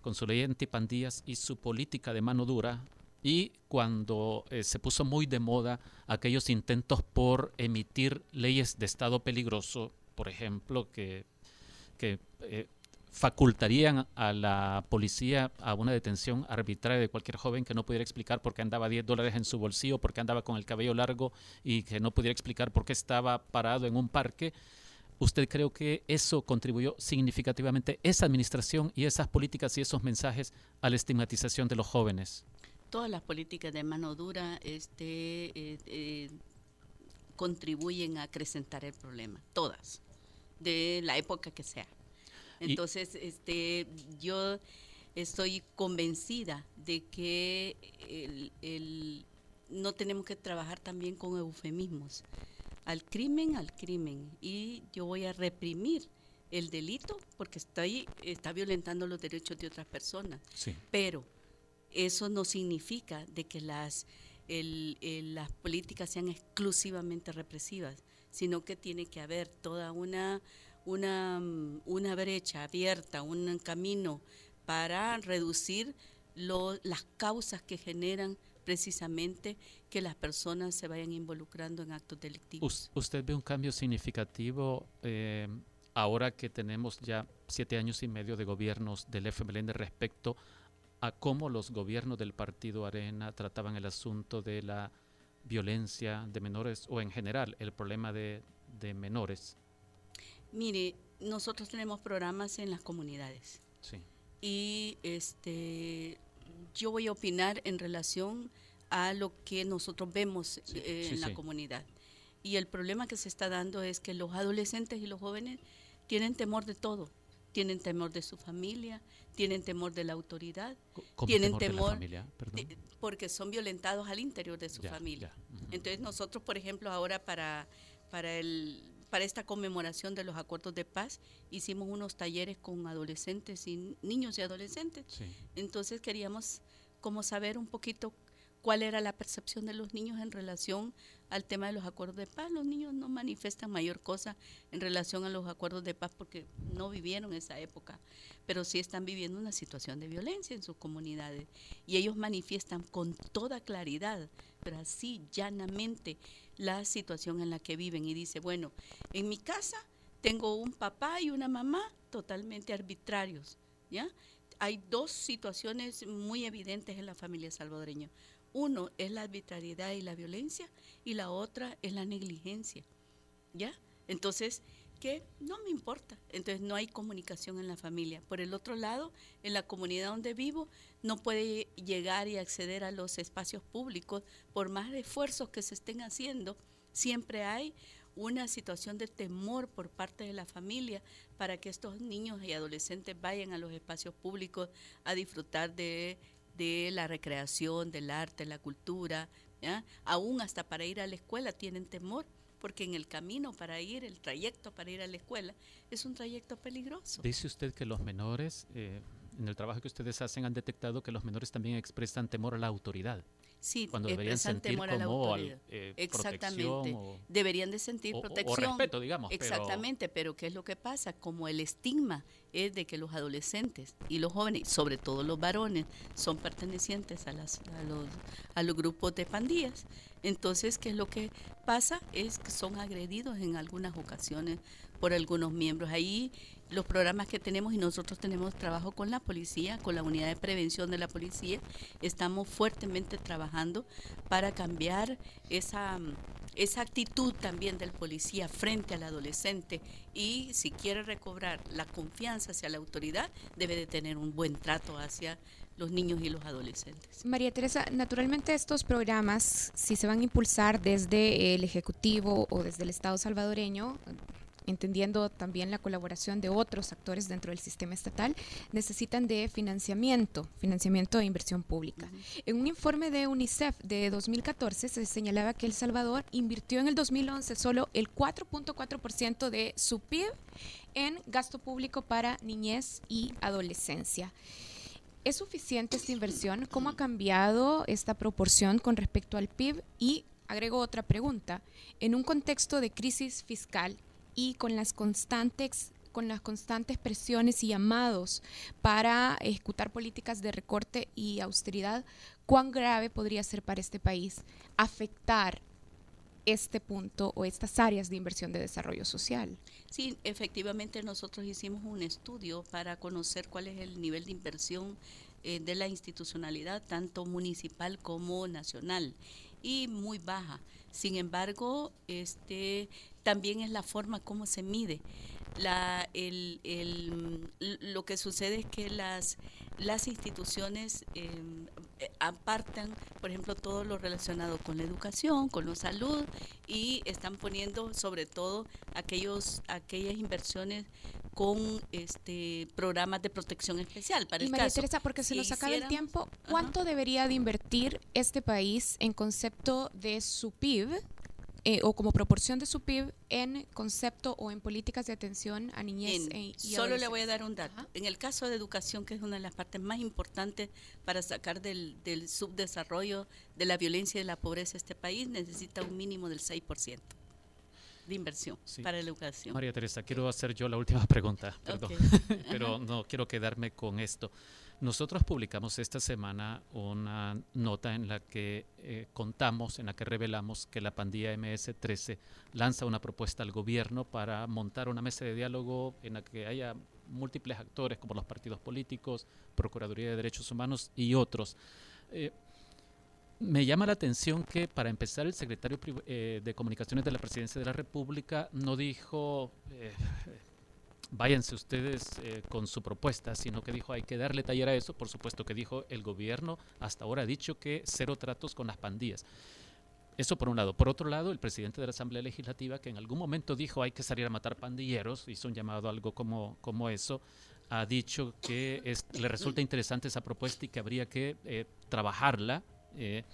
con su ley antipandillas y su política de mano dura, y cuando eh, se puso muy de moda aquellos intentos por emitir leyes de estado peligroso, por ejemplo, que, que eh, facultarían a la policía a una detención arbitraria de cualquier joven que no pudiera explicar por qué andaba 10 dólares en su bolsillo, por qué andaba con el cabello largo y que no pudiera explicar por qué estaba parado en un parque. ¿Usted cree que eso contribuyó significativamente, esa administración y esas políticas y esos mensajes a la estigmatización de los jóvenes? todas las políticas de mano dura este, eh, eh, contribuyen a acrecentar el problema, todas, de la época que sea. Entonces, este, yo estoy convencida de que el, no tenemos que trabajar también con eufemismos. Al crimen, al crimen. Y yo voy a reprimir el delito porque está, está violentando los derechos de otras personas. Sí. Pero eso no significa de que las, las políticas sean exclusivamente represivas, sino que tiene que haber toda una, una, una brecha abierta, un camino para reducir las causas que generan precisamente que las personas se vayan involucrando en actos delictivos. ¿Usted ve un cambio significativo eh, ahora que tenemos ya siete años y medio de gobiernos del FMLN respecto a cómo los gobiernos del partido Arena trataban el asunto de la violencia de menores o en general el problema de, de menores? Mire, nosotros tenemos programas en las comunidades. Sí. Y este, yo voy a opinar en relación a lo que nosotros vemos eh, en la comunidad. Y el problema que se está dando es que los adolescentes y los jóvenes tienen temor de todo tienen temor de su familia, tienen temor de la autoridad, tienen temor, porque son violentados al interior de su familia. Entonces nosotros, por ejemplo, ahora para, para, el, para esta conmemoración de los acuerdos de paz, hicimos unos talleres con adolescentes y niños y adolescentes. Entonces queríamos como saber un poquito cuál era la percepción de los niños en relación al tema de los acuerdos de paz. Los niños no manifiestan mayor cosa en relación a los acuerdos de paz porque no vivieron esa época, pero sí están viviendo una situación de violencia en sus comunidades y ellos manifiestan con toda claridad, pero así llanamente, la situación en la que viven y dice, bueno, en mi casa tengo un papá y una mamá totalmente arbitrarios, ¿ya? Hay dos situaciones muy evidentes en la familia salvadoreña. Uno es la arbitrariedad y la violencia y la otra es la negligencia. ¿Ya? Entonces, que no me importa. Entonces no hay comunicación en la familia. Por el otro lado, en la comunidad donde vivo, no puede llegar y acceder a los espacios públicos por más esfuerzos que se estén haciendo. Siempre hay una situación de temor por parte de la familia para que estos niños y adolescentes vayan a los espacios públicos a disfrutar de, la recreación, del arte, la cultura. Aún hasta para ir a la escuela tienen temor porque en el camino para ir, el trayecto para ir a la escuela, es un trayecto peligroso. Dice usted que los menores, eh, en el trabajo que ustedes hacen, han detectado que los menores también expresan temor a la autoridad. Sí, cuando deberían sentir como eh, Exactamente. deberían de sentir protección. O, respeto, digamos. Exactamente, pero... ¿qué es lo que pasa? Como el estigma es de que los adolescentes y los jóvenes, sobre todo los varones, son pertenecientes a, las, a, los, a los grupos de pandillas. Entonces, ¿qué es lo que pasa? Es que son agredidos en algunas ocasiones por algunos miembros. Ahí los programas que tenemos y nosotros tenemos trabajo con la policía, con la unidad de prevención de la policía, estamos fuertemente trabajando para cambiar esa, esa actitud también del policía frente al adolescente y si quiere recobrar la confianza hacia la autoridad, debe de tener un buen trato hacia los niños y los adolescentes. María Teresa, naturalmente estos programas, si se van a impulsar desde el Ejecutivo o desde el Estado salvadoreño, entendiendo también la colaboración de otros actores dentro del sistema estatal, necesitan de financiamiento, financiamiento de inversión pública. En un informe de UNICEF de 2014 se señalaba que El Salvador invirtió en el 2011 solo el 4.4% de su PIB en gasto público para niñez y adolescencia. ¿Es suficiente esta inversión? ¿Cómo ha cambiado esta proporción con respecto al PIB? Y agrego otra pregunta. En un contexto de crisis fiscal y con las constantes con las constantes presiones y llamados para ejecutar políticas de recorte y austeridad, ¿cuán grave podría ser para este país afectar este punto o estas áreas de inversión de desarrollo social? Sí, efectivamente nosotros hicimos un estudio para conocer cuál es el nivel de inversión eh, de la institucionalidad, tanto municipal como nacional, y muy baja. Sin embargo, este, también es la forma como se mide. La, el, el, lo que sucede es que las, las instituciones em, eh, apartan, por ejemplo, todo lo relacionado con la educación, con la salud y están poniendo sobre todo aquellos, aquellas inversiones con este programas de protección especial para y María Teresa, porque se nos acaba el tiempo, ¿cuánto debería de invertir este país en concepto de su PIB eh, o como proporción de su PIB en concepto o en políticas de atención a niñez e, y Solo le voy a dar un dato. En el caso de educación, que es una de las partes más importantes para sacar del, subdesarrollo, de la violencia y de la pobreza este país, necesita un mínimo del 6% de inversión para la educación. María Teresa, quiero hacer yo la última pregunta, perdón, pero no quiero quedarme con esto. Nosotros publicamos esta semana una nota en la que eh, contamos, en la que revelamos que la pandilla MS-13 lanza una propuesta al gobierno para montar una mesa de diálogo en la que haya múltiples actores como los partidos políticos, Procuraduría de Derechos Humanos y otros. Eh, me llama la atención que para empezar el secretario eh, de Comunicaciones de la Presidencia de la República no dijo váyanse ustedes eh, con su propuesta, sino que dijo hay que darle taller a eso. Por supuesto que dijo el gobierno hasta ahora ha dicho que cero tratos con las pandillas. Eso por un lado. Por otro lado, el presidente de la Asamblea Legislativa, que en algún momento dijo hay que salir a matar pandilleros, hizo un llamado algo como, como eso, ha dicho que le resulta interesante esa propuesta y que habría que eh, trabajarla. Eh,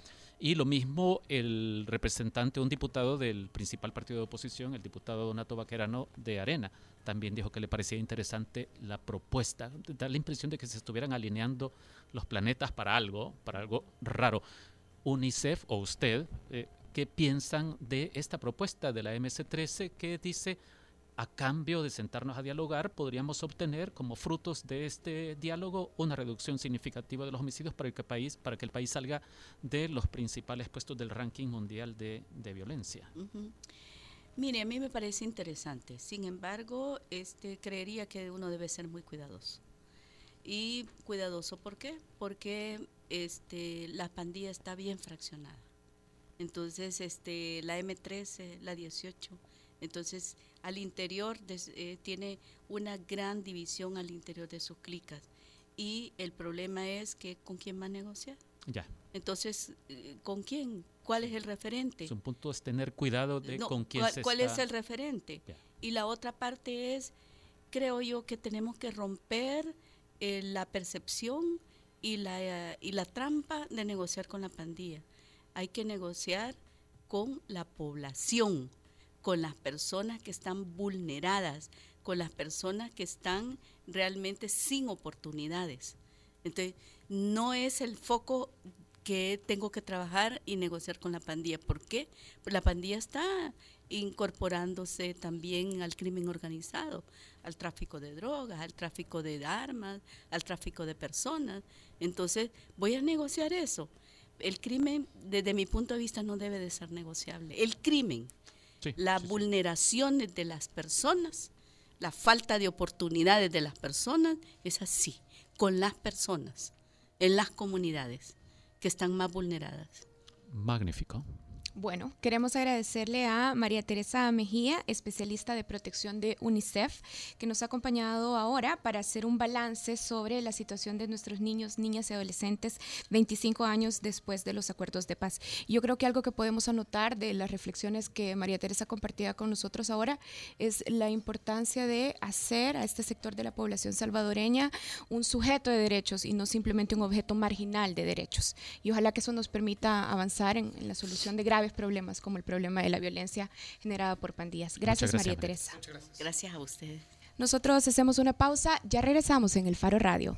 y lo mismo el representante, un diputado del principal partido de oposición, el diputado Donato Vaquerano de Arena, también dijo que le parecía interesante la propuesta. Da la impresión de que se estuvieran alineando los planetas para algo, para algo raro. UNICEF o usted, eh, ¿qué piensan de esta propuesta de la MS-13 que dice a cambio de sentarnos a dialogar, podríamos obtener como frutos de este diálogo una reducción significativa de los homicidios para, el país, para que el país salga de los principales puestos del ranking mundial de, violencia. Mire, a mí me parece interesante. Sin embargo, este, creería que uno debe ser muy cuidadoso. Y cuidadoso, ¿por qué? Porque este, la pandilla está bien fraccionada. Entonces, este, la M13, la 18, Entonces, al interior des- eh, tiene una gran división al interior de sus clicas. Y el problema es que con quién va a negociar. Ya. Entonces, eh, ¿con quién? ¿Cuál es el referente? Su punto es tener cuidado de No, con quién ¿cuál, se cuál está... es el referente? Ya. Y la otra parte es, creo yo que tenemos que romper eh, la percepción y la, y la trampa de negociar con la pandilla. Hay que negociar con la población, con las personas que están vulneradas, con las personas que están realmente sin oportunidades. Entonces, no es el foco que tengo que trabajar y negociar con la pandilla. ¿Por qué? Pues la pandilla está incorporándose también al crimen organizado, al tráfico de drogas, al tráfico de armas, al tráfico de personas. Entonces, voy a negociar eso. El crimen, desde mi punto de vista, no debe de ser negociable. El crimen, Sí, la sí, sí. vulneraciones de las personas, la falta de oportunidades de las personas, es así, con las personas, en las comunidades que están más vulneradas. Magnífico. Bueno, queremos agradecerle a María Teresa Mejía, especialista de protección de UNICEF, que nos ha acompañado ahora para hacer un balance sobre la situación de nuestros niños, niñas y adolescentes 25 años después de los acuerdos de paz. Yo creo que algo que podemos anotar de las reflexiones que María Teresa compartía con nosotros ahora es la importancia de hacer a este sector de la población salvadoreña un sujeto de derechos y no simplemente un objeto marginal de derechos. Y ojalá que eso nos permita avanzar en, en la solución de graves problemas como el problema de la violencia generada por pandillas. Gracias, gracias, María María. Teresa. Muchas gracias. Gracias a ustedes. Nosotros hacemos una pausa, ya regresamos en el Faro Radio.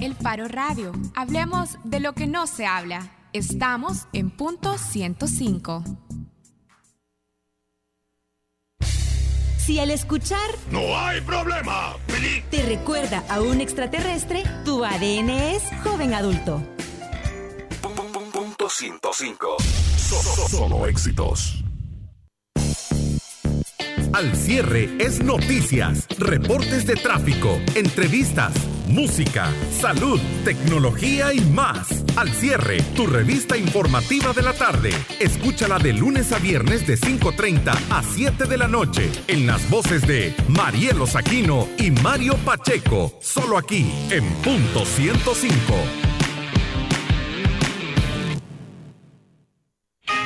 El Faro Radio. Hablemos de lo que no se habla. Estamos en punto 105. Si al escuchar ¡No hay problema! te recuerda a un extraterrestre, tu ADN es joven adulto. Punto 105. Solo, solo éxitos. Al cierre es noticias, reportes de tráfico, entrevistas, música, salud, tecnología y más. Al cierre, tu revista informativa de la tarde. Escúchala de lunes a viernes de 5.30 a 7 de la noche en las voces de Marielo Saquino y Mario Pacheco. Solo aquí en punto 105.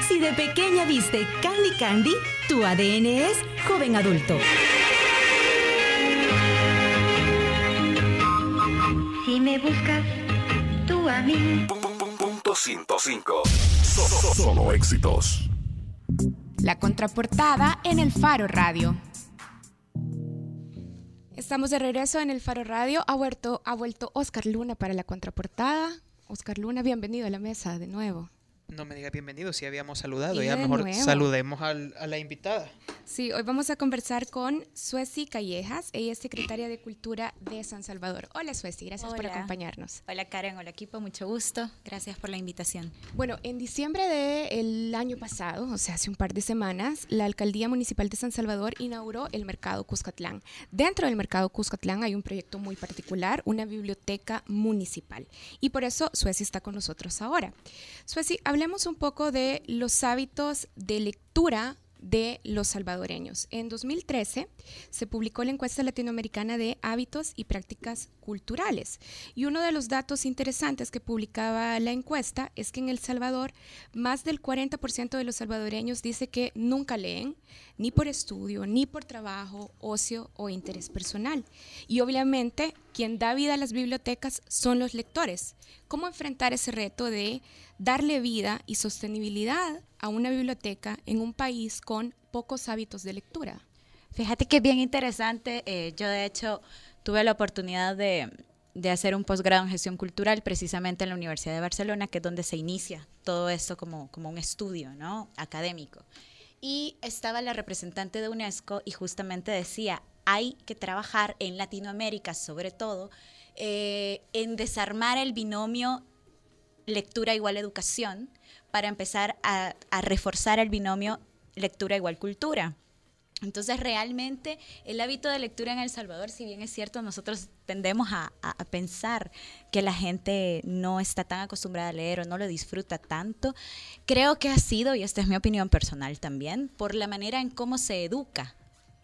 Si de pequeña viste Candy Candy, tu ADN es joven adulto. Si me buscas Punto 105. Solo, solo éxitos. La contraportada en el Faro Radio. Estamos de regreso en el Faro Radio. Ha vuelto, ha vuelto Oscar Luna para la contraportada. Oscar Luna, bienvenido a la mesa de nuevo. No me digas bienvenido, si habíamos saludado. Y Ya de mejor nuevo. saludemos al- a la invitada. Sí, hoy vamos a conversar con Suesi Callejas. Ella es secretaria de Cultura de San Salvador. Hola Suesi, gracias por Hola. acompañarnos. Hola Karen, hola equipo, mucho gusto. Gracias por la invitación. Bueno, en diciembre del año pasado, o sea, hace un par de semanas, la Alcaldía Municipal de San Salvador inauguró el Mercado Cuscatlán. Dentro del Mercado Cuscatlán hay un proyecto muy particular, una biblioteca municipal. Y por eso Sueci está con nosotros ahora. Sueci, hablemos un poco de los hábitos de lectura de los salvadoreños. En 2013 se publicó la encuesta latinoamericana de hábitos y prácticas culturales. Y uno de los datos interesantes que publicaba la encuesta es que en El Salvador más del 40% de los salvadoreños dice que nunca leen, ni por estudio, ni por trabajo, ocio o interés personal. Y obviamente quien da vida a las bibliotecas son los lectores. ¿Cómo enfrentar ese reto de darle vida y sostenibilidad a una biblioteca en un país con pocos hábitos de lectura? Fíjate que es bien interesante. eh, yo de hecho tuve la oportunidad de, de hacer un posgrado en gestión cultural precisamente en la Universidad de Barcelona, que es donde se inicia todo esto como, como un estudio ¿no? académico. Y estaba la representante de UNESCO y justamente decía, hay que trabajar en Latinoamérica sobre todo eh, en desarmar el binomio lectura igual educación para empezar a, reforzar el binomio lectura igual cultura. Entonces, realmente el hábito de lectura en El Salvador, si bien es cierto, nosotros tendemos a, pensar que la gente no está tan acostumbrada a leer o no lo disfruta tanto, creo que ha sido, y esta es mi opinión personal también, por la manera en cómo se educa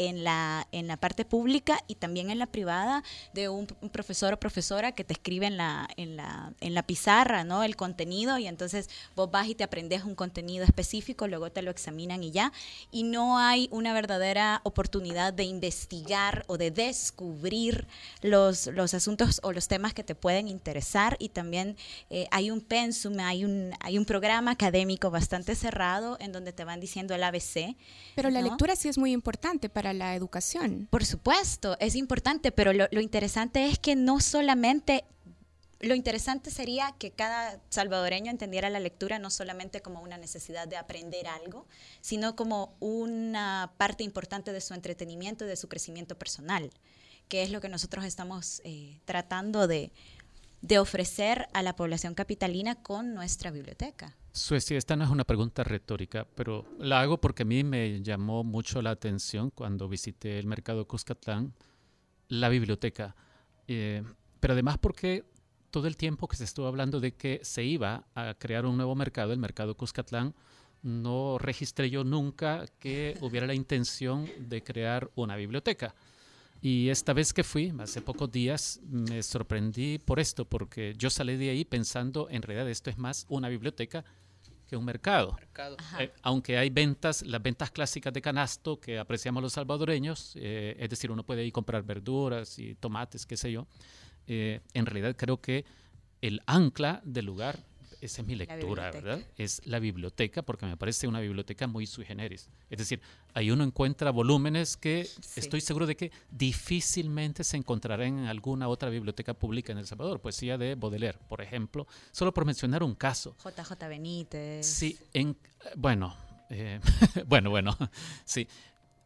en la, en la parte pública y también en la privada de un, profesor o profesora que te escribe en la, en, la, en la pizarra ¿no? el contenido y entonces vos vas y te aprendes un contenido específico, luego te lo examinan y ya. Y no hay una verdadera oportunidad de investigar o de descubrir los, los asuntos o los temas que te pueden interesar y también eh, hay un pensum, hay un, hay un programa académico bastante cerrado en donde te van diciendo el ABC. Pero la lectura sí es muy importante para la educación. Por supuesto, es importante, pero lo, interesante es que no solamente lo interesante sería que cada salvadoreño entendiera la lectura no solamente como una necesidad de aprender algo, sino como una parte importante de su entretenimiento y de su crecimiento personal, que es lo que nosotros estamos eh, tratando de, de ofrecer a la población capitalina con nuestra biblioteca. Suecia, esta no es una pregunta retórica, pero la hago porque a mí me llamó mucho la atención cuando visité el mercado Cuscatlán, la biblioteca. Eh, pero además porque todo el tiempo que se estuvo hablando de que se iba a crear un nuevo mercado, el mercado Cuscatlán, no registré yo nunca que hubiera la intención de crear una biblioteca. Y esta vez que fui, hace pocos días, me sorprendí por esto, porque yo salí de ahí pensando, en realidad esto es más una biblioteca que un mercado. Eh, aunque hay ventas, las ventas clásicas de canasto que apreciamos los salvadoreños, eh, es decir, uno puede ir a comprar verduras y tomates, qué sé yo, eh, en realidad creo que el ancla del lugar esa es mi lectura, ¿verdad? Es la biblioteca, porque me parece una biblioteca muy sui generis. Es decir, ahí uno encuentra volúmenes que estoy seguro de que difícilmente se encontrarán en alguna otra biblioteca pública en El Salvador. Poesía de Baudelaire, por ejemplo, solo por mencionar un caso. JJ Benítez. Sí, en, bueno, eh, bueno, bueno, sí.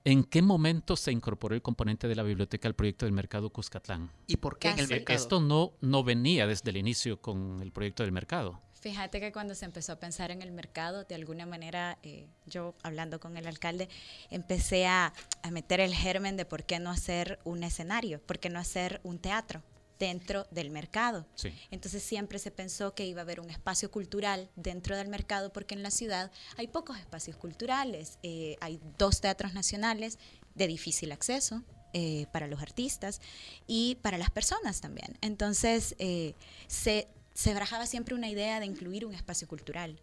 ¿En qué momento se incorporó el componente de la biblioteca al proyecto del mercado Cuscatlán? ¿Y por qué en el mercado? Esto no, no venía desde el inicio con el proyecto del mercado. Fíjate que cuando se empezó a pensar en el mercado, de alguna manera, eh, yo hablando con el alcalde, empecé a, meter el germen de por qué no hacer un escenario, por qué no hacer un teatro dentro del mercado. Entonces siempre se pensó que iba a haber un espacio cultural dentro del mercado porque en la ciudad hay pocos espacios culturales. Eh, hay dos teatros nacionales de difícil acceso, eh, para los artistas y para las personas también. Entonces, se se barajaba siempre una idea de incluir un espacio cultural.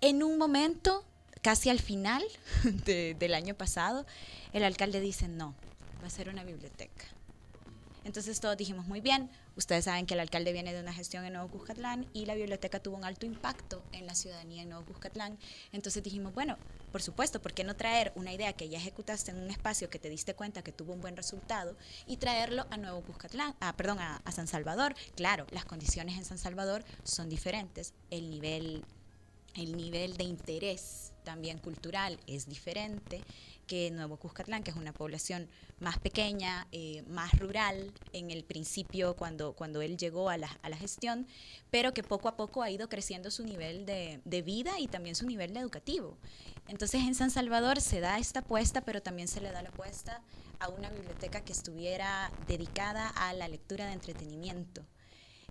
En un momento, casi al final del año pasado, el alcalde dice, no, va a ser una biblioteca. Entonces todos dijimos, muy bien, ustedes saben que el alcalde viene de una gestión en Nuevo Cuscatlán y la biblioteca tuvo un alto impacto en la ciudadanía en Nuevo Cuscatlán. Entonces dijimos, bueno, por supuesto, ¿por qué no traer una idea que ya ejecutaste en un espacio que te diste cuenta que tuvo un buen resultado y traerlo a Nuevo Cuscatlán, ah, perdón, a, a San Salvador? Claro, las condiciones en San Salvador son diferentes, el nivel, el nivel de interés también cultural es diferente que Nuevo Cuscatlán, que es una población más pequeña, eh, más rural en el principio cuando, cuando él llegó a la, gestión, pero que poco a poco ha ido creciendo su nivel de, de vida y también su nivel educativo. Entonces en San Salvador se da esta apuesta, pero también se le da la apuesta a una biblioteca que estuviera dedicada a la lectura de entretenimiento,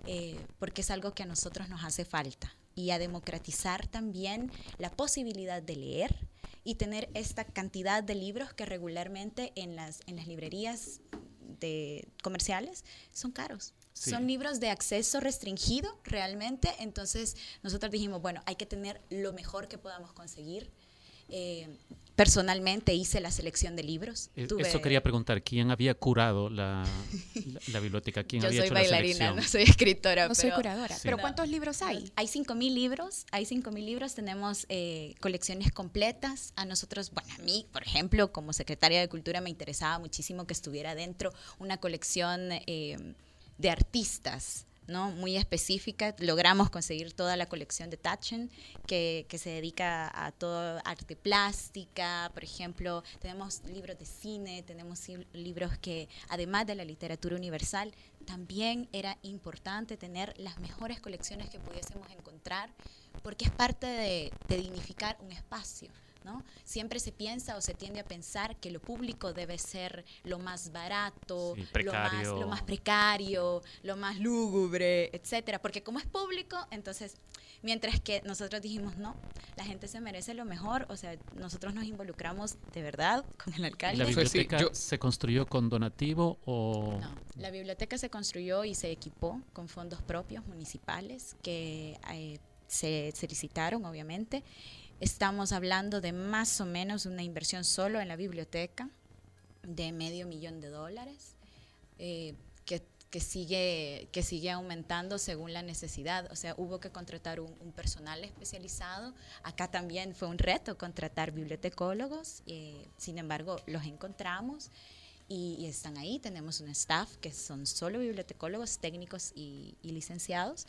eh, porque es algo que a nosotros nos hace falta, y a democratizar también la posibilidad de leer y tener esta cantidad de libros que regularmente en las, en las librerías de comerciales son caros. Son libros de acceso restringido realmente, entonces nosotros dijimos, bueno, hay que tener lo mejor que podamos conseguir eh, personalmente hice la selección de libros. E, eso quería preguntar, ¿quién había curado la, la, biblioteca? ¿Quién Yo había soy hecho bailarina, la no soy escritora. No soy curadora. ¿Pero cuántos libros hay? Hay 5.000 libros, hay 5.000 libros, tenemos eh, colecciones completas. A nosotros, bueno, a mí, por ejemplo, como secretaria de Cultura me interesaba muchísimo que estuviera dentro una colección eh, de artistas ¿no? muy específica. Logramos conseguir toda la colección de Tachen, que, que, se dedica a todo arte plástica, por ejemplo, tenemos libros de cine, tenemos libros que, además de la literatura universal, también era importante tener las mejores colecciones que pudiésemos encontrar, porque es parte de dignificar un espacio. ¿No? Siempre se piensa o se tiende a pensar que lo público debe ser lo más barato, Sí, lo, más, precario. lo más precario, lo más lúgubre, etcétera. Porque como es público, entonces, mientras que nosotros dijimos, no, la gente se merece lo mejor, o sea, nosotros nos involucramos de verdad con el ¿Y alcalde. la Eso es, sí, biblioteca yo- se construyó con donativo o...? No, la biblioteca se construyó y se equipó con fondos propios municipales que eh, se, se licitaron, obviamente. Estamos hablando de más o menos una inversión solo en la biblioteca de medio millón de dólares, eh, que, que sigue, que sigue aumentando según la necesidad. O sea, hubo que contratar un, un personal especializado. Acá también fue un reto contratar bibliotecólogos, eh, sin embargo, los encontramos y, y están ahí. Tenemos un staff que son solo bibliotecólogos, técnicos y, y licenciados,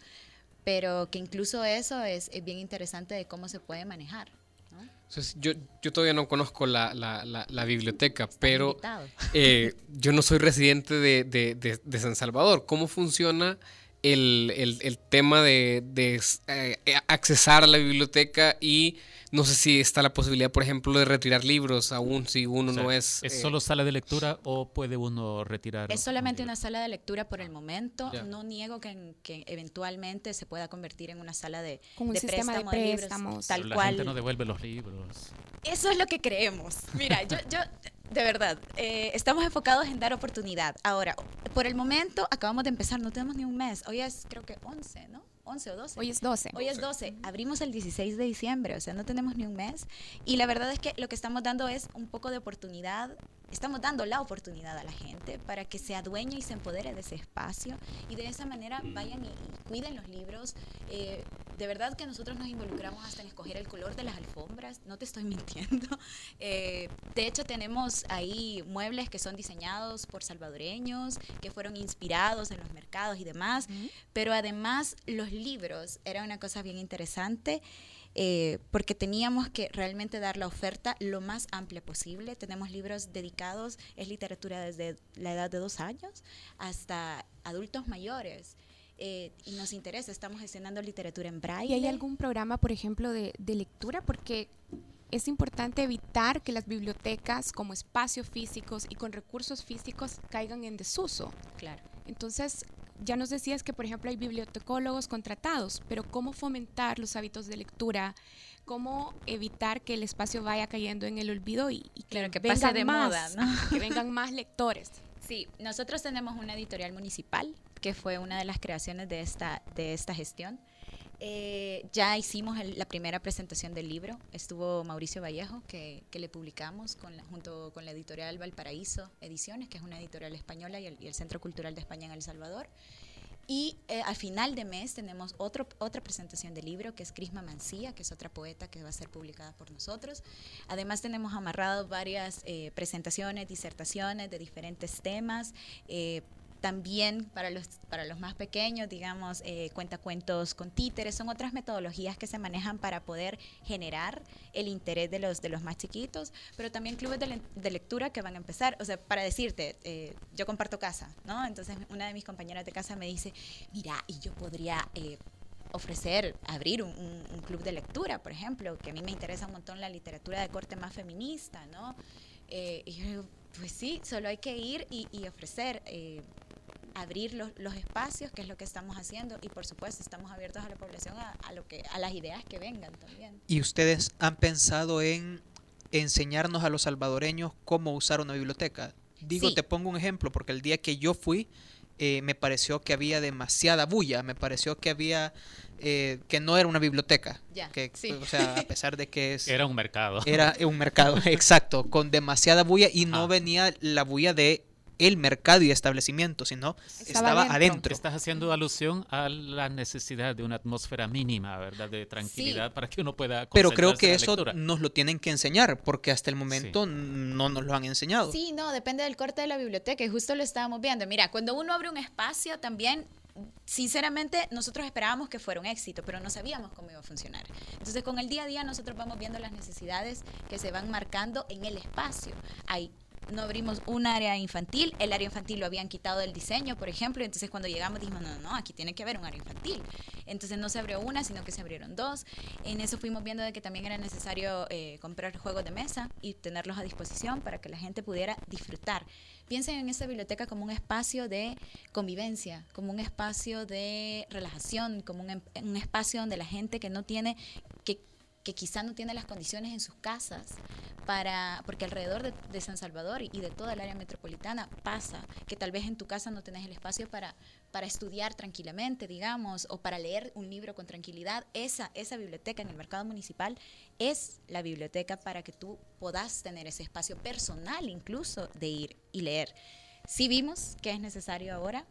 pero que incluso eso es, es bien interesante de cómo se puede manejar. ¿no? Entonces, yo, yo todavía no conozco la, la- la- la biblioteca, pero invitado. eh, yo no soy residente de, de- de- de San Salvador. ¿Cómo funciona el, el- el tema de, de, eh, accesar a la biblioteca y no sé si está la posibilidad, por ejemplo, de retirar libros aún si uno O sea, no es... ¿Es eh, solo sala de lectura o puede uno retirar? Es solamente una sala de lectura por el momento. No niego que, en- que eventualmente se pueda convertir en una sala de, Con un de sistema de préstamo de libros, préstamos. tal Pero la cual. gente no devuelve los libros. Eso es lo que creemos. Mira, yo, yo de verdad, eh, estamos enfocados en dar oportunidad. Ahora, por el momento, acabamos de empezar, no tenemos ni un mes. Hoy es, creo que 11, ¿no? 11 o 12. Hoy es 12. Hoy es 12. Abrimos el 16 de diciembre, o sea, no tenemos ni un mes. Y la verdad es que lo que estamos dando es un poco de oportunidad. Estamos dando la oportunidad a la gente para que se adueñe y se empodere de ese espacio y de esa manera vayan y, y cuiden los libros. Eh, de verdad que nosotros nos involucramos hasta en escoger el color de las alfombras, no te estoy mintiendo. Eh, de hecho, tenemos ahí muebles que son diseñados por salvadoreños, que fueron inspirados en los mercados y demás, pero además los libros era una cosa bien interesante. eh, porque teníamos que realmente dar la oferta lo más amplia posible. Tenemos libros dedicados, es literatura desde la edad de dos años hasta adultos mayores. eh, y nos interesa, estamos gestionando literatura en braille. ¿Y hay algún programa, por ejemplo, de, de lectura? Porque es importante evitar que las bibliotecas como espacios físicos y con recursos físicos caigan en desuso. Claro. Entonces, ya nos decías que, por ejemplo, hay bibliotecólogos contratados, pero ¿cómo fomentar los hábitos de lectura? ¿Cómo evitar que el espacio vaya cayendo en el olvido y, y que, Claro, que vengan pase de más, moda, ¿no? que vengan más lectores? Sí, nosotros tenemos una editorial municipal, que fue una de las creaciones de esta, de esta gestión. Eh, ya hicimos el- la primera presentación del libro, estuvo Mauricio Vallejo, que, que le publicamos con la- junto con la editorial Valparaíso Ediciones, que es una editorial española, y el, y el Centro Cultural de España en El Salvador. Y eh, al final de mes tenemos otro, otra presentación del libro, que es Crisma Mancía, que es otra poeta que va a ser publicada por nosotros. Además tenemos amarrado varias eh, presentaciones, disertaciones de diferentes temas. eh, también para los, para los más pequeños, digamos, eh, cuentacuentos con títeres, son otras metodologías que se manejan para poder generar el interés de los, de los más chiquitos, pero también clubes de, le- de lectura que van a empezar. O sea, para decirte, eh, yo comparto casa, ¿no? Entonces una de mis compañeras de casa me dice, mira, y yo podría... eh, ofrecer, abrir un, club de lectura, por ejemplo, que a mí me interesa un montón la literatura de corte más feminista, ¿no? Eh, y yo digo, pues sí, solo hay que ir y, ofrecer, abrir los, los espacios, que es lo que estamos haciendo, y por supuesto estamos abiertos a la población a, a lo que, a las ideas que vengan también. ¿Y ustedes han pensado en enseñarnos a los salvadoreños cómo usar una biblioteca? Digo, Sí. te pongo un ejemplo, porque el día que yo fui, eh, me pareció que había demasiada bulla, me pareció que había, eh, que no era una biblioteca. Ya, que, sí. O sea, a pesar de que es... Era un mercado. Era un mercado, exacto, con demasiada bulla y no venía la bulla de el mercado y establecimiento, sino estaba, adentro. adentro. Estás haciendo alusión a la necesidad de una atmósfera mínima, ¿verdad? De tranquilidad para que uno pueda Pero creo que eso lectura. nos lo tienen que enseñar, porque hasta el momento no nos lo han enseñado. Sí, no, depende del corte de la biblioteca y justo lo estábamos viendo. Mira, cuando uno abre un espacio también, sinceramente, nosotros esperábamos que fuera un éxito, pero no sabíamos cómo iba a funcionar. Entonces, con el día a día nosotros vamos viendo las necesidades que se van marcando en el espacio. Hay no abrimos un área infantil, el área infantil lo habían quitado del diseño, por ejemplo, entonces cuando llegamos dijimos, no, no, no, aquí tiene que haber un área infantil. Entonces no se abrió una, sino que se abrieron dos. En eso fuimos viendo de que también era necesario eh, comprar juegos de mesa y tenerlos a disposición para que la gente pudiera disfrutar. Piensen en esta biblioteca como un espacio de convivencia, como un espacio de relajación, como un, em- un espacio donde la gente que no tiene, que, que quizá no tiene las condiciones en sus casas para, porque alrededor de, San Salvador y de toda el área metropolitana pasa que tal vez en tu casa no tenés el espacio para, para estudiar tranquilamente, digamos, o para leer un libro con tranquilidad. Esa, esa biblioteca en el mercado municipal es la biblioteca para que tú puedas tener ese espacio personal incluso de ir y leer. Sí vimos que es necesario ahora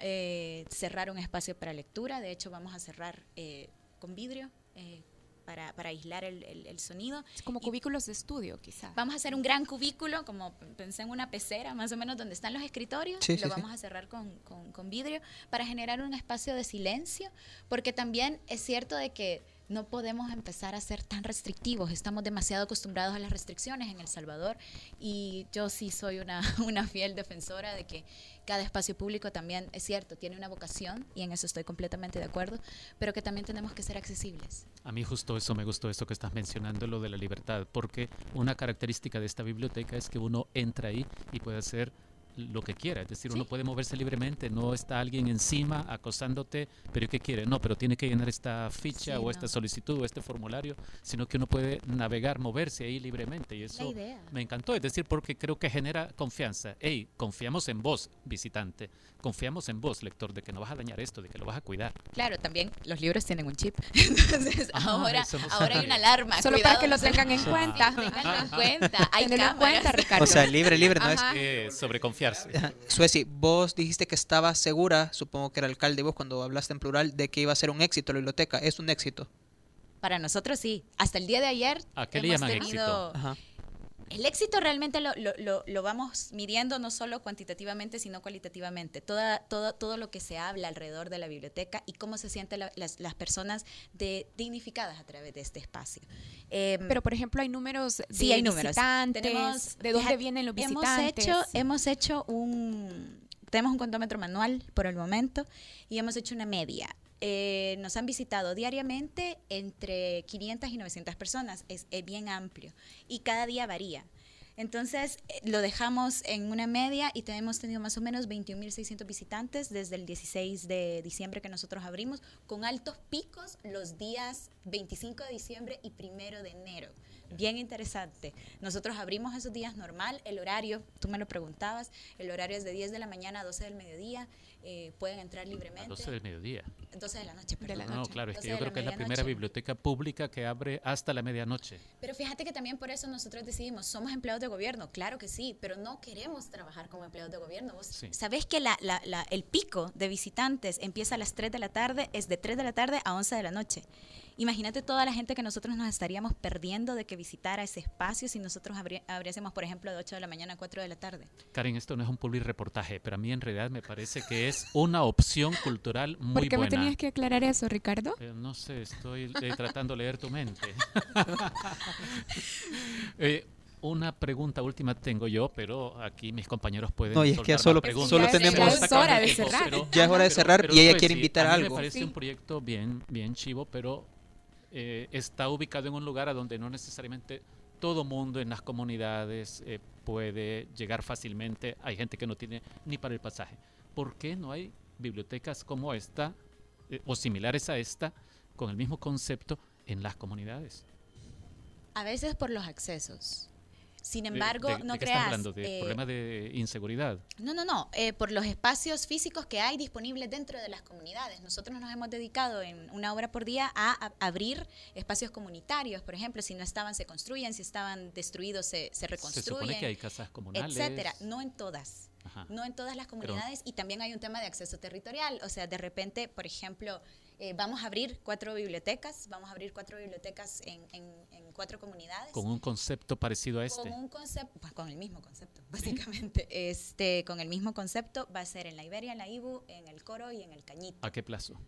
eh, cerrar un espacio para lectura, de hecho vamos a cerrar eh, con vidrio. eh, para, para aislar el, el- el sonido. Es como Y- cubículos de estudio, quizá. Vamos a hacer un gran cubículo, como pensé en una pecera, más o menos donde están los escritorios. Sí, lo sí, sí. vamos a cerrar con, con- con vidrio para generar un espacio de silencio, porque también es cierto de que no podemos empezar a ser tan restrictivos. Estamos demasiado acostumbrados a las restricciones en El Salvador y yo sí soy una, una fiel defensora de que cada espacio público también, es cierto, tiene una vocación y en eso estoy completamente de acuerdo, pero que también tenemos que ser accesibles. A mí justo eso me gustó, eso que estás mencionando, lo de la libertad, porque una característica de esta biblioteca es que uno entra ahí y puede hacer lo que quiera, es decir, uno Sí. puede moverse libremente, no está alguien encima acosándote, pero ¿qué quiere? No, pero tiene que llenar esta ficha Sí, o no. esta solicitud o este formulario, sino que uno puede navegar, moverse ahí libremente y eso me encantó, es decir, porque creo que genera confianza. Hey, confiamos en vos, visitante, confiamos en vos, lector, de que no vas a dañar esto, de que lo vas a cuidar. Claro, también los libros tienen un chip. Entonces, Ah, ahora, no ahora hay una alarma. Solo cuidado, para que lo tengan en cuenta. Ténganlo en cuenta. Hay en cuenta, Ricardo. O sea, libre, libre, no es Ajá. Eh, sobre confiarse. Ajá. Sueci, vos dijiste que estabas segura, supongo que era alcalde vos cuando hablaste en plural, de que iba a ser un éxito la biblioteca. Es un éxito. Para nosotros sí. Hasta el día de ayer. ¿A qué le hemos llaman tenido- éxito? Ajá. El éxito realmente lo, lo- lo- lo vamos midiendo no solo cuantitativamente, sino cualitativamente. Toda, todo, todo lo que se habla alrededor de la biblioteca y cómo se sienten la- las, las personas de, dignificadas a través de este espacio. Em, Pero, por ejemplo, hay números de Sí, hay números. visitantes, Tenemos- de dónde vienen los hemos visitantes. hecho, hemos hecho un, tenemos un contómetro manual por el momento y hemos hecho una media. Eh, nos han visitado diariamente entre 500 y 900 personas, es, es bien amplio y cada día varía. Entonces eh, lo dejamos en una media y tenemos tenido más o menos 21.600 visitantes desde el 16 de diciembre que nosotros abrimos, con altos picos los días 25 de diciembre y 1 de enero. Bien interesante. Nosotros abrimos esos días normal, el horario, tú me lo preguntabas, el horario es de 10 de la mañana a 12 del mediodía, eh, pueden entrar A libremente. 12 del mediodía. 12 de la noche, la. No, claro, es que 12 yo creo que es la primera biblioteca pública que abre hasta la medianoche. Pero fíjate que también por eso nosotros decidimos, somos empleados de gobierno, claro que sí, pero no queremos trabajar como empleados de gobierno. Vos Sí. sabés que la, la- la- el pico de visitantes empieza a las 3 de la tarde, es de 3 de la tarde a 11 de la noche. Imagínate toda la gente que nosotros nos estaríamos perdiendo de que visitara ese espacio si nosotros abri- abriésemos, por ejemplo, de 8 de la mañana a 4 de la tarde. Karen, esto no es un public reportaje, pero a mí en realidad me parece que es una opción cultural muy ¿Por qué me buena. tenías que aclarar eso, Ricardo? Eh, no sé, estoy eh, tratando de leer tu mente. Eh, una pregunta última tengo yo, pero aquí mis compañeros pueden. No, y es que ya solo- tenemos- Ya es hora de cerrar. pero- Ya es hora de cerrar pero y ella quiere invitar a algo. Me parece Sí. un proyecto bien, bien chivo, pero eh, está ubicado en un lugar a donde no necesariamente todo mundo en las comunidades eh, puede llegar fácilmente. Hay gente que no tiene ni para el pasaje. ¿Por qué no hay bibliotecas como esta eh, o similares a esta con el mismo concepto en las comunidades? A veces por los accesos. Sin embargo, de- no ¿de qué creas. estás hablando? ¿De eh, problemas de inseguridad? No, no, no, eh, por los espacios físicos que hay disponibles dentro de las comunidades. Nosotros nos hemos dedicado en una hora por día a, a abrir espacios comunitarios, por ejemplo, si no estaban se construyen, si estaban destruidos se, se Se reconstruyen, supone que hay casas comunales. etcétera. No en todas. Ajá. No en todas las comunidades y también hay un tema de acceso territorial. O sea, de repente, por ejemplo, eh, vamos a abrir cuatro bibliotecas, vamos a abrir cuatro bibliotecas en, en- en cuatro comunidades Con un concepto parecido a este. con un concepto, pues con el mismo concepto, básicamente. Este, con el mismo concepto va a ser en la Iberia, en la Ibu, en el Coro y en el Cañito. ¿A qué plazo?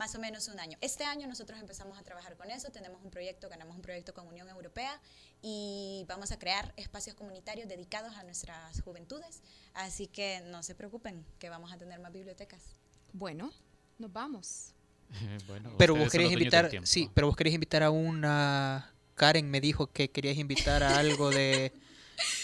más o menos un año. Este año nosotros empezamos a trabajar con eso, tenemos un proyecto, ganamos un proyecto con Unión Europea y vamos a crear espacios comunitarios dedicados a nuestras juventudes. Así que no se preocupen, que vamos a tener más bibliotecas. Bueno, nos vamos. bueno, Pero vos del invitar, sí, pero vos querías invitar a una Karen me dijo que querías invitar a algo de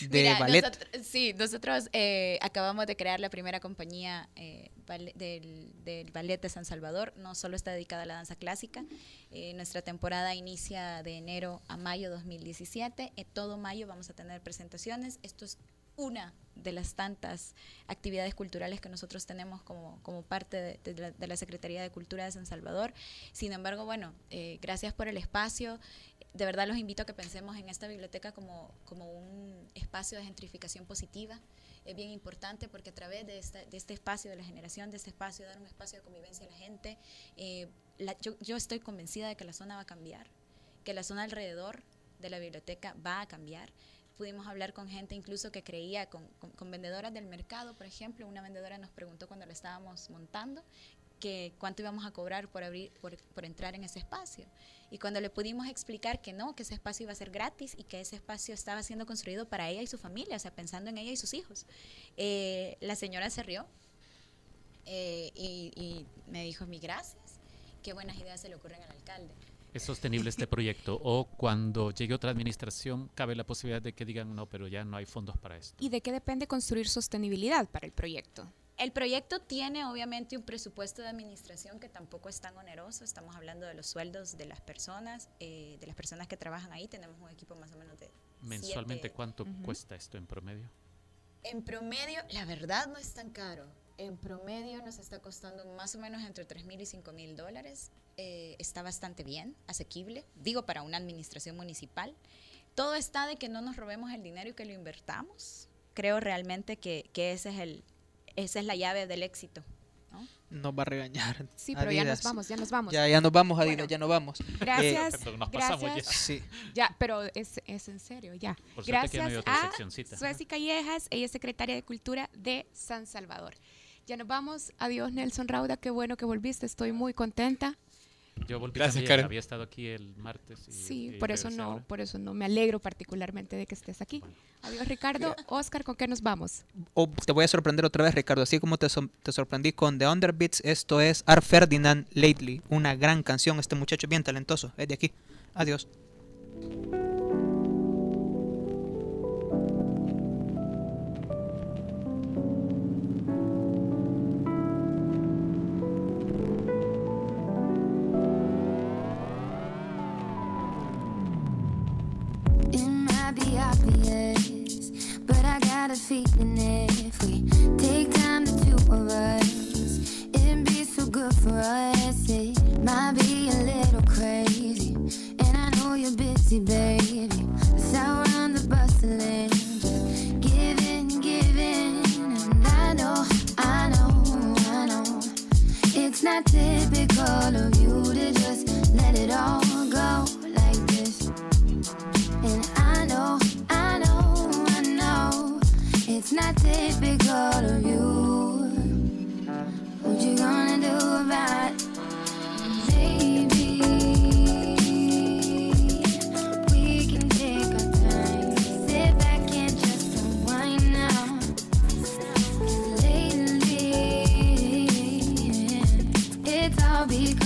de Mira, ballet. nosotros- sí, nosotros eh, acabamos de crear la primera compañía eh, del, del Ballet de San Salvador. No solo está dedicada a la danza clásica. eh, nuestra temporada inicia de enero a mayo 2017. En todo mayo vamos a tener presentaciones. Esto es una de las tantas actividades culturales que nosotros tenemos como, como parte de, de la, de la Secretaría de Cultura de San Salvador. Sin embargo, bueno, eh, gracias por el espacio. De verdad los invito a que pensemos en esta biblioteca como, como un espacio de gentrificación positiva. Es bien importante porque a través de, este espacio, de la generación de este espacio, dar un espacio de convivencia a la gente, eh, yo, estoy convencida de que la zona va a cambiar, que la zona alrededor de la biblioteca va a cambiar. Pudimos hablar con gente incluso que creía, con, con- vendedoras del mercado, por ejemplo. Una vendedora nos preguntó cuando la estábamos montando que cuánto íbamos a cobrar por, abrir, por, por entrar en ese espacio. Y cuando le pudimos explicar que no, que ese espacio iba a ser gratis y que ese espacio estaba siendo construido para ella y su familia, o sea, pensando en ella y sus hijos, eh, la señora se rió eh, y, y me dijo, mi gracias, qué buenas ideas se le ocurren al alcalde. ¿Es sostenible este proyecto? ¿O cuando llegue otra administración cabe la posibilidad de que digan, no, pero ya no hay fondos para esto? ¿Y de qué depende construir sostenibilidad para el proyecto? El proyecto tiene obviamente un presupuesto de administración que tampoco es tan oneroso. Estamos hablando de los sueldos de las personas, eh, de las personas que trabajan ahí. Tenemos un equipo más o menos de ¿Mensualmente siete- cuánto cuesta esto en promedio? En promedio, la verdad no es tan caro. En promedio nos está costando más o menos entre 3 mil y 5 mil dólares. Eh, está bastante bien, asequible. Digo, para una administración municipal. Todo está de que no nos robemos el dinero y que lo invertamos. Creo realmente que, que ese es el, esa es la llave del éxito. ¿no? Nos va a regañar. Sí, pero ya nos vamos, ya nos vamos. Ya, ya nos vamos, Adidas, Bueno, ya nos vamos. Gracias. Eh, Perdón, nos pasamos ya. gracias. sí. Ya, pero es, es en serio, ya. Por suerte que no hay Gracias otra a. Sueci Callejas, ella es secretaria de Cultura de San Salvador. Ya nos vamos. Adiós, Nelson Rauda. Qué bueno que volviste. Estoy muy contenta. Yo volví Gracias, también, Karen. había estado aquí el martes. Y, Sí, y por eso no, ahora. por eso no. Me alegro particularmente de que estés aquí. Adiós, Ricardo. Oscar, ¿con qué nos vamos? Te voy a sorprender otra vez, Ricardo. Así como te sorprendí con The Underbeats, esto es Art Ferdinand Lately. Una gran canción. Este muchacho es bien talentoso. Es de aquí. Adiós. Feeling if we take time, the two of us, it'd be so good for us. It might be a little crazy, and I know you're busy, baby. So around the bustling, giving, giving, and I know, I know, I know. It's not typical of you to just let it all go like this. And I know It's not typical of you. What you gonna do about it? Baby